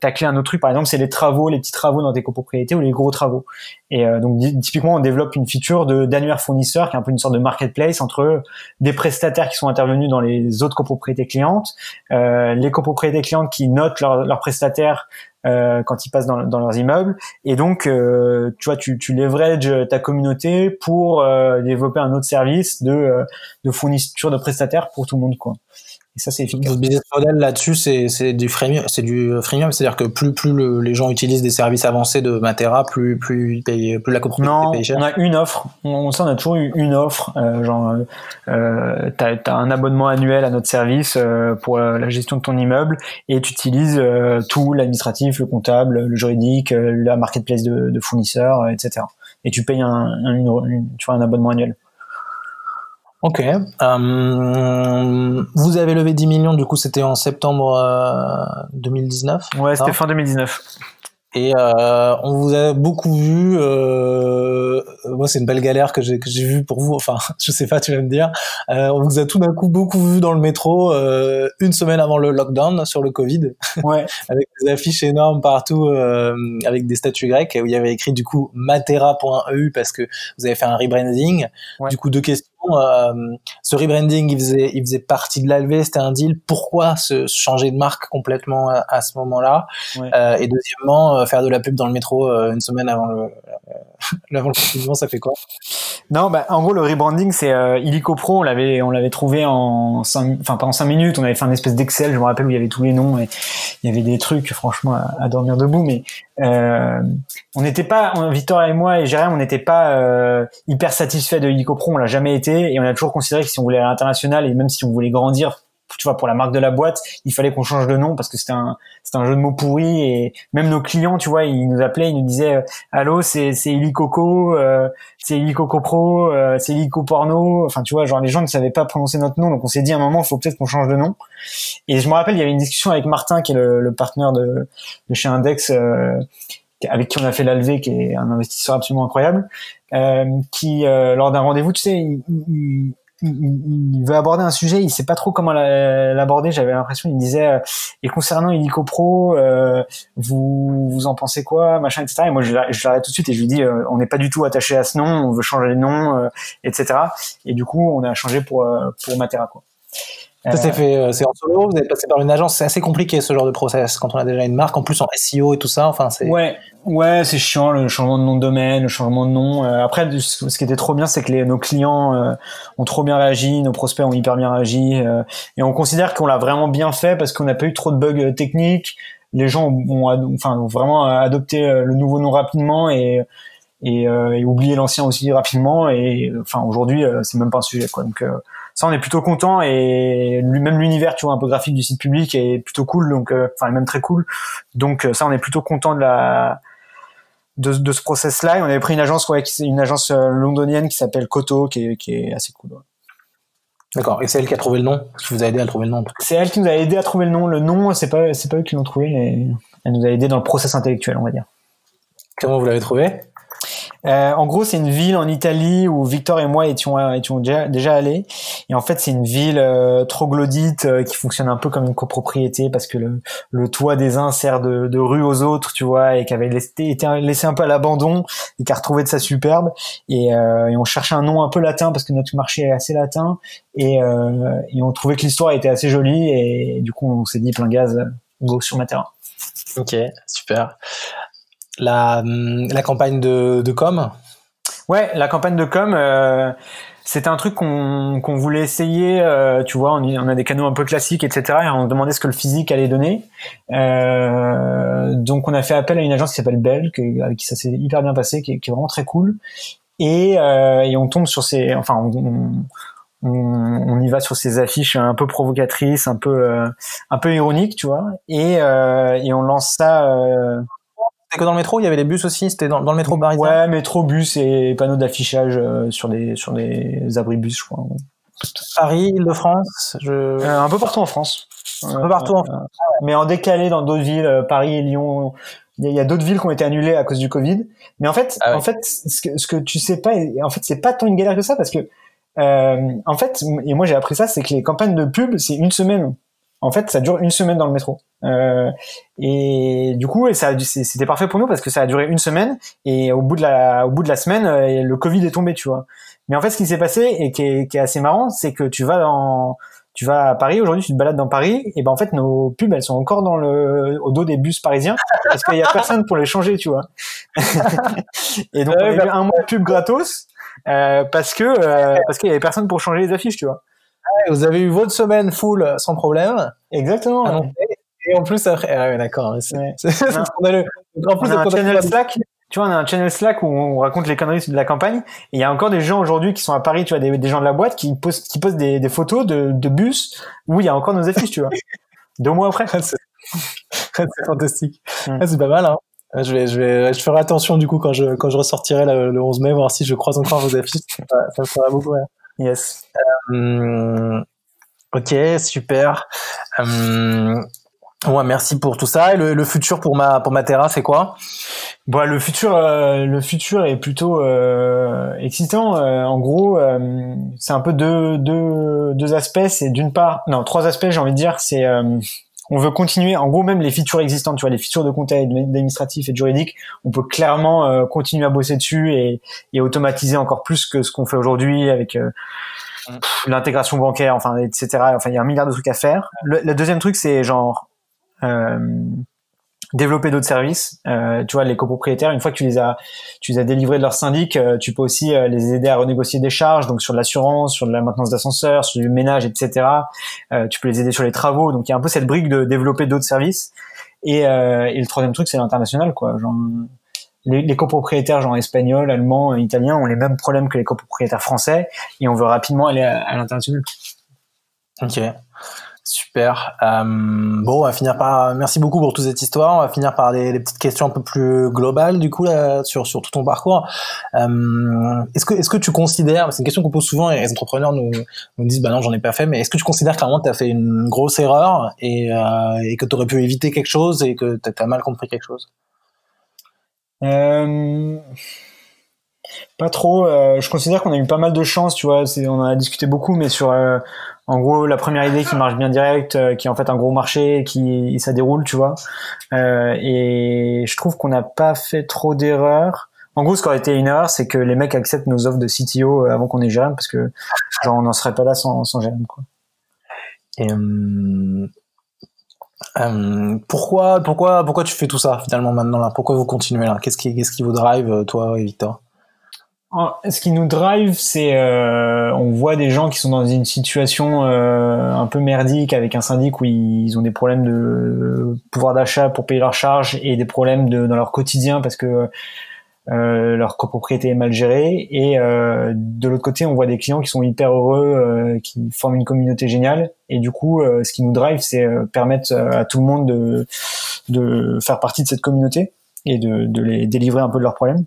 tacler un autre truc. Par exemple, c'est les travaux, les petits travaux dans tes copropriétés ou les gros travaux. Et donc typiquement, on développe une feature de d'annuaire fournisseur qui est un peu une sorte de marketplace entre des prestataires qui sont intervenus dans les autres copropriétés clientes, euh, les copropriétés clientes qui notent leurs prestataires euh, quand ils passent dans, dans, leurs immeubles. Et donc, euh, tu vois, tu, tu leverages ta communauté pour euh, développer un autre service de, de fourniture de prestataires pour tout le monde, quoi. Et ça, c'est efficace. Votre business model là-dessus, c'est, c'est du freemium, c'est du freemium, c'est-à-dire que plus, plus les gens utilisent des services avancés de Matera, plus, plus, payent, plus la copropriété paye cher. on a une offre. On, ça, on a toujours eu une offre. Euh, genre, euh, t'as, as un abonnement annuel à notre service euh, pour la gestion de ton immeuble et tu utilises euh, tout l'administratif, le comptable, le juridique, euh, la marketplace de, de fournisseurs, etc. Et tu payes un, un, tu vois, un abonnement annuel. Ok. Euh, vous avez levé 10 millions, du coup, c'était en septembre 2019 euh, Ouais, c'était fin 2019. Et euh, on vous a beaucoup vu. Euh, moi, c'est une belle galère que j'ai que j'ai vue pour vous. Enfin, je sais pas, tu vas me dire. Euh, on vous a tout d'un coup beaucoup vu dans le métro euh, une semaine avant le lockdown sur le Covid. Ouais. avec des affiches énormes partout, euh, avec des statues grecques où il y avait écrit du coup matera.eu parce que vous avez fait un rebranding. Du coup, deux questions. Euh, ce rebranding, il faisait, il faisait partie de l'ALV, c'était un deal. Pourquoi se changer de marque complètement à, à ce moment-là? Euh, Et deuxièmement, faire de la pub dans le métro euh, une semaine avant le, euh, avant le confinement, ça fait quoi? Non, bah, en gros, le rebranding, c'est euh, Illico Pro. On l'avait, on l'avait trouvé en enfin pas en cinq minutes. On avait fait un espèce d'Excel, je me rappelle où il y avait tous les noms et il y avait des trucs, franchement, à, dormir debout. Mais euh, on n'était pas, Victor et moi et Jérém, on n'était pas euh, hyper satisfait de Illico Pro. On l'a jamais été et on a toujours considéré que si on voulait aller à l'international et même si on voulait grandir tu vois, pour la marque de la boîte, il fallait qu'on change de nom parce que c'était un, c'était un jeu de mots pourri et même nos clients, tu vois, ils nous appelaient, ils nous disaient, euh, allô, c'est, c'est Illicoco, euh, c'est Illicoco Pro, euh, c'est Illico Porno. Enfin, tu vois, genre les gens ne savaient pas prononcer notre nom, donc on s'est dit à un moment, faut peut-être qu'on change de nom. Et je me rappelle, il y avait une discussion avec Martin, qui est le, le partenaire de, de chez Index, euh, avec qui on a fait l'ALV, qui est un investisseur absolument incroyable, euh, qui, lors d'un rendez-vous, tu sais, il il, veut aborder un sujet, il sait pas trop comment l'aborder. J'avais l'impression, il disait euh, et concernant Illico Pro, euh, vous vous en pensez quoi, machin, etc. Et moi, je, l'arrête tout de suite et je lui dis, euh, on n'est pas du tout attaché à ce nom, on veut changer le nom, etc. Et du coup, on a changé pour pour Matera quoi. Ça s'est fait, euh, c'est en solo. Vous êtes passé par une agence. C'est assez compliqué ce genre de process quand on a déjà une marque, en plus en SEO et tout ça. Enfin, c'est. Ouais, ouais, c'est chiant le changement de nom de domaine, le changement de nom. Euh, après, ce qui était trop bien, c'est que les, nos clients euh, ont trop bien réagi, nos prospects ont hyper bien réagi, et on considère qu'on l'a vraiment bien fait parce qu'on n'a pas eu trop de bugs techniques. Les gens ont, enfin, ont vraiment adopté le nouveau nom rapidement et et, et oublié l'ancien aussi rapidement. Et enfin, aujourd'hui, c'est même pas un sujet, quoi. Donc ça on est plutôt content et même l'univers tu vois un peu graphique du site public est plutôt cool donc euh, enfin même très cool donc euh, ça on est plutôt content de la de, de ce process là et on avait pris une agence ouais, une agence euh, londonienne qui s'appelle Koto qui est, qui est assez cool D'accord. Et c'est elle qui a trouvé le nom, qui vous a aidé à trouver le nom. C'est elle qui nous a aidé à trouver le nom. Le nom, c'est pas, c'est pas eux qui l'ont trouvé, mais elle nous a aidé dans le process intellectuel, on va dire. Comment vous l'avez trouvé? Euh, en gros, c'est une ville en Italie où Victor et moi étions, euh, étions déjà, allés. Et en fait, c'est une ville euh, troglodyte euh, qui fonctionne un peu comme une copropriété parce que le, le toit des uns sert de, de, rue aux autres, tu vois, et qui avait été laissé un peu à l'abandon et qui a retrouvé de sa superbe. Et, et, on cherchait un nom un peu latin parce que notre marché est assez latin. Et, et on trouvait que l'histoire était assez jolie. Et, du coup, on s'est dit plein gaz, go sur ma terrain. Ok, super la, la campagne de, de com Ouais, la campagne de com, euh, c'était un truc qu'on qu'on voulait essayer. Euh, tu vois, on, on, a des canaux un peu classiques, etc. Et on demandait ce que le physique allait donner. Euh, donc, on a fait appel à une agence qui s'appelle Bell, avec qui ça s'est hyper bien passé, qui, est vraiment très cool. Et, euh, et on tombe sur ces, enfin, on, on, on, y va sur ces affiches un peu provocatrices, un peu, euh, un peu ironiques, tu vois. Et, euh, et on lance ça que dans le métro, il y avait les bus aussi. C'était dans, le métro parisien? Ouais, métro, bus et panneaux d'affichage euh, sur des sur des abris-bus, je crois. Paris, Île-de-France, je... Euh, un peu partout en France. Un peu partout en France. Mais en décalé dans d'autres villes, euh, Paris et Lyon, il y a, d'autres villes qui ont été annulées à cause du Covid. Mais en fait, Ah ouais. en fait, ce que, ce que tu sais pas, en fait, c'est pas tant une galère que ça parce que, euh, en fait, et moi j'ai appris ça, c'est que les campagnes de pub, c'est une semaine. En fait, ça dure une semaine dans le métro. Euh, et du coup, et ça, c'était parfait pour nous parce que ça a duré une semaine. Et au bout de la, au bout de la semaine, euh, le Covid est tombé, tu vois. Mais en fait, ce qui s'est passé et qui est, qui est assez marrant, c'est que tu vas dans, tu vas à Paris aujourd'hui, tu te balades dans Paris, et ben en fait nos pubs elles sont encore dans le au dos des bus parisiens parce qu'il y a personne pour les changer, tu vois. et donc on a eu un mois de pub gratos euh, parce que euh, parce qu'il y avait personne pour changer les affiches, tu vois. Vous avez eu votre semaine full euh, sans problème. Exactement. Ah. Et en plus après, ah ouais, d'accord. C'est Ouais. scandaleux. Donc, En plus, on a un channel Slack. Tu vois, on a un channel Slack où on raconte les conneries de la campagne. Et il y a encore des gens aujourd'hui qui sont à Paris, tu vois, des, des gens de la boîte qui postent, qui postent des, des photos de, de bus où il y a encore nos affiches, tu vois. Deux mois après. c'est fantastique. Mm. Ah, c'est pas mal. Hein. Je vais, je vais, je ferai attention du coup quand je quand je ressortirai le, le 11 mai voir si je croise encore vos affiches. Ça, ça me fera beaucoup rire. Yes. Hum, ok, super. Hum, ouais, merci pour tout ça. Et le, le futur pour ma pour ma terrasse, c'est quoi? Bon, le futur, euh, le futur est plutôt euh, excitant. Euh, en gros, euh, c'est un peu deux, deux, deux aspects. C'est d'une part, non, trois aspects. J'ai envie de dire, c'est euh, on veut continuer. En gros, même les features existantes, tu vois, les features de compta et d'administratif et de juridique, on peut clairement euh, continuer à bosser dessus et, et automatiser encore plus que ce qu'on fait aujourd'hui avec euh, pff, l'intégration bancaire, enfin, etc. Enfin, il y a un milliard de trucs à faire. Le, le deuxième truc, c'est genre euh, développer d'autres services. Euh, tu vois, les copropriétaires, une fois que tu les as, tu les as délivrés de leur syndic, euh, tu peux aussi euh, les aider à renégocier des charges, donc sur l'assurance, sur la maintenance d'ascenseur, sur du ménage, etc. Euh, tu peux les aider sur les travaux. Donc il y a un peu cette brique de développer d'autres services. Et, euh, et le troisième truc, c'est l'international, quoi. Genre, les, les copropriétaires, genre espagnols, allemands, italiens, ont les mêmes problèmes que les copropriétaires français, et on veut rapidement aller à, à l'international. Ok, super. Euh, bon, on va finir par. Merci beaucoup pour toute cette histoire. On va finir par des, des petites questions un peu plus globales du coup là, sur sur tout ton parcours. Euh, est-ce que est-ce que tu considères, c'est une question qu'on pose souvent et les entrepreneurs nous disent bah non j'en ai pas fait, mais est-ce que tu considères clairement que tu as fait une grosse erreur et euh, et que tu aurais pu éviter quelque chose et que tu as mal compris quelque chose? Euh, pas trop. euh, je considère qu'on a eu pas mal de chance, tu vois. On en a discuté beaucoup, mais sur, euh, en gros, la première idée qui marche bien direct, euh, qui est en fait un gros marché, qui ça déroule, tu vois. Euh, et je trouve qu'on n'a pas fait trop d'erreurs. En gros, ce qui aurait été une erreur, c'est que les mecs acceptent nos offres de CTO euh, avant qu'on ait Jérém, parce que genre on n'en serait pas là sans, sans Jérém, quoi. Et euh, euh, pourquoi pourquoi pourquoi tu fais tout ça finalement maintenant là? Pourquoi vous continuez là? Qu'est-ce qui qu'est-ce qui vous drive toi et Victor? Ce qui nous drive, c'est euh, on voit des gens qui sont dans une situation euh, un peu merdique avec un syndic où ils ont des problèmes de pouvoir d'achat pour payer leurs charges et des problèmes de, dans leur quotidien parce que euh, leur copropriété est mal gérée. Et euh, de l'autre côté, on voit des clients qui sont hyper heureux, euh, qui forment une communauté géniale. Et du coup, euh, ce qui nous drive, c'est euh, permettre euh, à tout le monde de, de faire partie de cette communauté et de, de les délivrer un peu de leurs problèmes.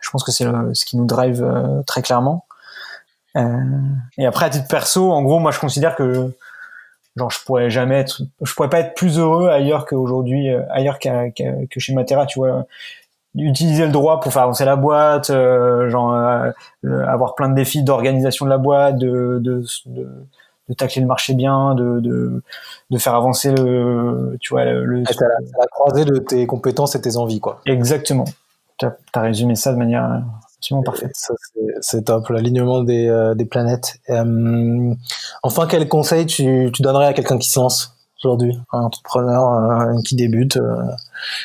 Je pense que c'est ce qui nous drive euh, très clairement. Euh, et après, à titre perso, en gros, moi, je considère que genre je pourrais jamais être, je pourrais pas être plus heureux ailleurs qu'aujourd'hui, euh, ailleurs qu'à- que chez Matera, tu vois. Utiliser le droit pour faire avancer la boîte, euh, genre euh, avoir plein de défis d'organisation de la boîte, de, de, de, de tacler le marché bien, de, de, de faire avancer le, tu vois, le, le- à, la- à la croisée de tes compétences et tes envies quoi. exactement. T'as as résumé ça de manière absolument parfaite. C'est top, l'alignement des, euh, des planètes. Euh, enfin, quel conseil tu, tu donnerais à quelqu'un qui se lance aujourd'hui, un entrepreneur euh, qui débute, euh,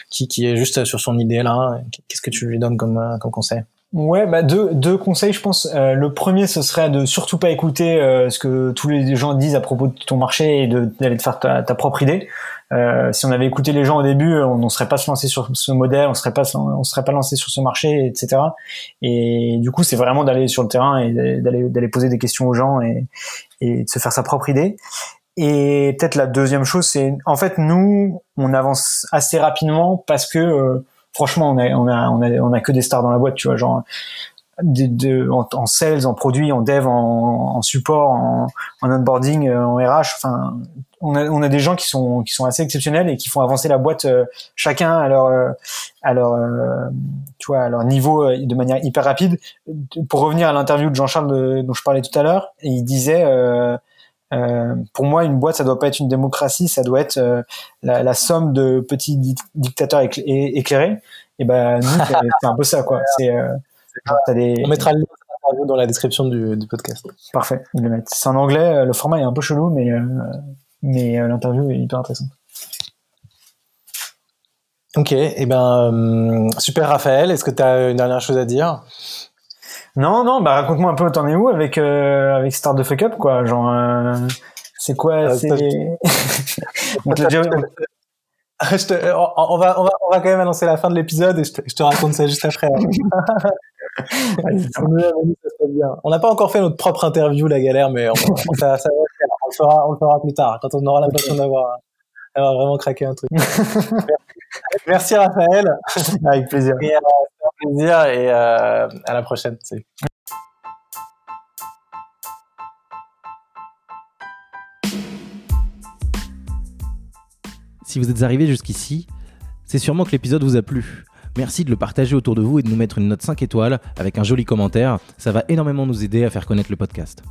qui, qui est juste sur son idée là Qu'est-ce que tu lui donnes comme, euh, comme conseil? Ouais, bah deux, deux conseils, je pense. Euh, le premier, ce serait de surtout pas écouter euh, ce que tous les gens disent à propos de ton marché et d'aller te faire ta, ta propre idée. Euh, si on avait écouté les gens au début, on ne serait pas se lancer sur ce modèle, on serait pas, on serait pas lancé sur ce marché, etc. Et du coup, c'est vraiment d'aller sur le terrain et d'aller d'aller poser des questions aux gens et, et de se faire sa propre idée. Et peut-être la deuxième chose, c'est en fait nous, on avance assez rapidement parce que euh, franchement, on a, on a, on a, que des stars dans la boîte, tu vois, genre en, sales, en produit, en dev, en, support, en, onboarding, euh, en RH. Enfin, on a, on a des gens qui sont qui sont assez exceptionnels et qui font avancer la boîte euh, chacun à leur euh, à leur tu vois à leur niveau de manière hyper rapide. Pour revenir à l'interview de Jean-Charles dont je parlais tout à l'heure, il disait pour moi, une boîte, ça doit pas être une démocratie, ça doit être la, la, somme de petits dictateurs éclairés. Et ben nous, c'est un peu ça, quoi. C'est des... On mettra le lien dans la description du, du podcast. Parfait, C'est en anglais, le format est un peu chelou, mais mais euh, l'interview est hyper intéressante. Ok, et ben euh, super Raphaël, est-ce que tu as une dernière chose à dire? Non, non, bah raconte-moi un peu t'en es où avec euh, avec Start the Fuck Up quoi, genre c'est quoi on, on, va, on, va, on va quand même annoncer la fin de l'épisode et je te, je te raconte ça juste après. Hein. on n'a pas encore fait notre propre interview, la galère, mais on, ça, ça, on, le fera, on le fera plus tard, quand on aura l'impression d'avoir vraiment craqué un truc. Merci Raphaël. Avec plaisir. Et, euh, plaisir et euh, à la prochaine. Si vous êtes arrivé jusqu'ici, c'est sûrement que l'épisode vous a plu. Merci de le partager autour de vous et de nous mettre une note 5 étoiles avec un joli commentaire. Ça va énormément nous aider à faire connaître le podcast.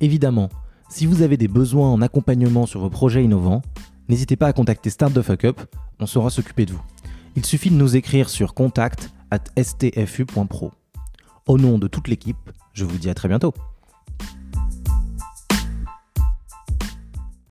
Évidemment, si vous avez des besoins en accompagnement sur vos projets innovants, n'hésitez pas à contacter Start the Fuck Up, on saura s'occuper de vous. Il suffit de nous écrire sur contact at stfu.pro. Au nom de toute l'équipe, je vous dis à très bientôt.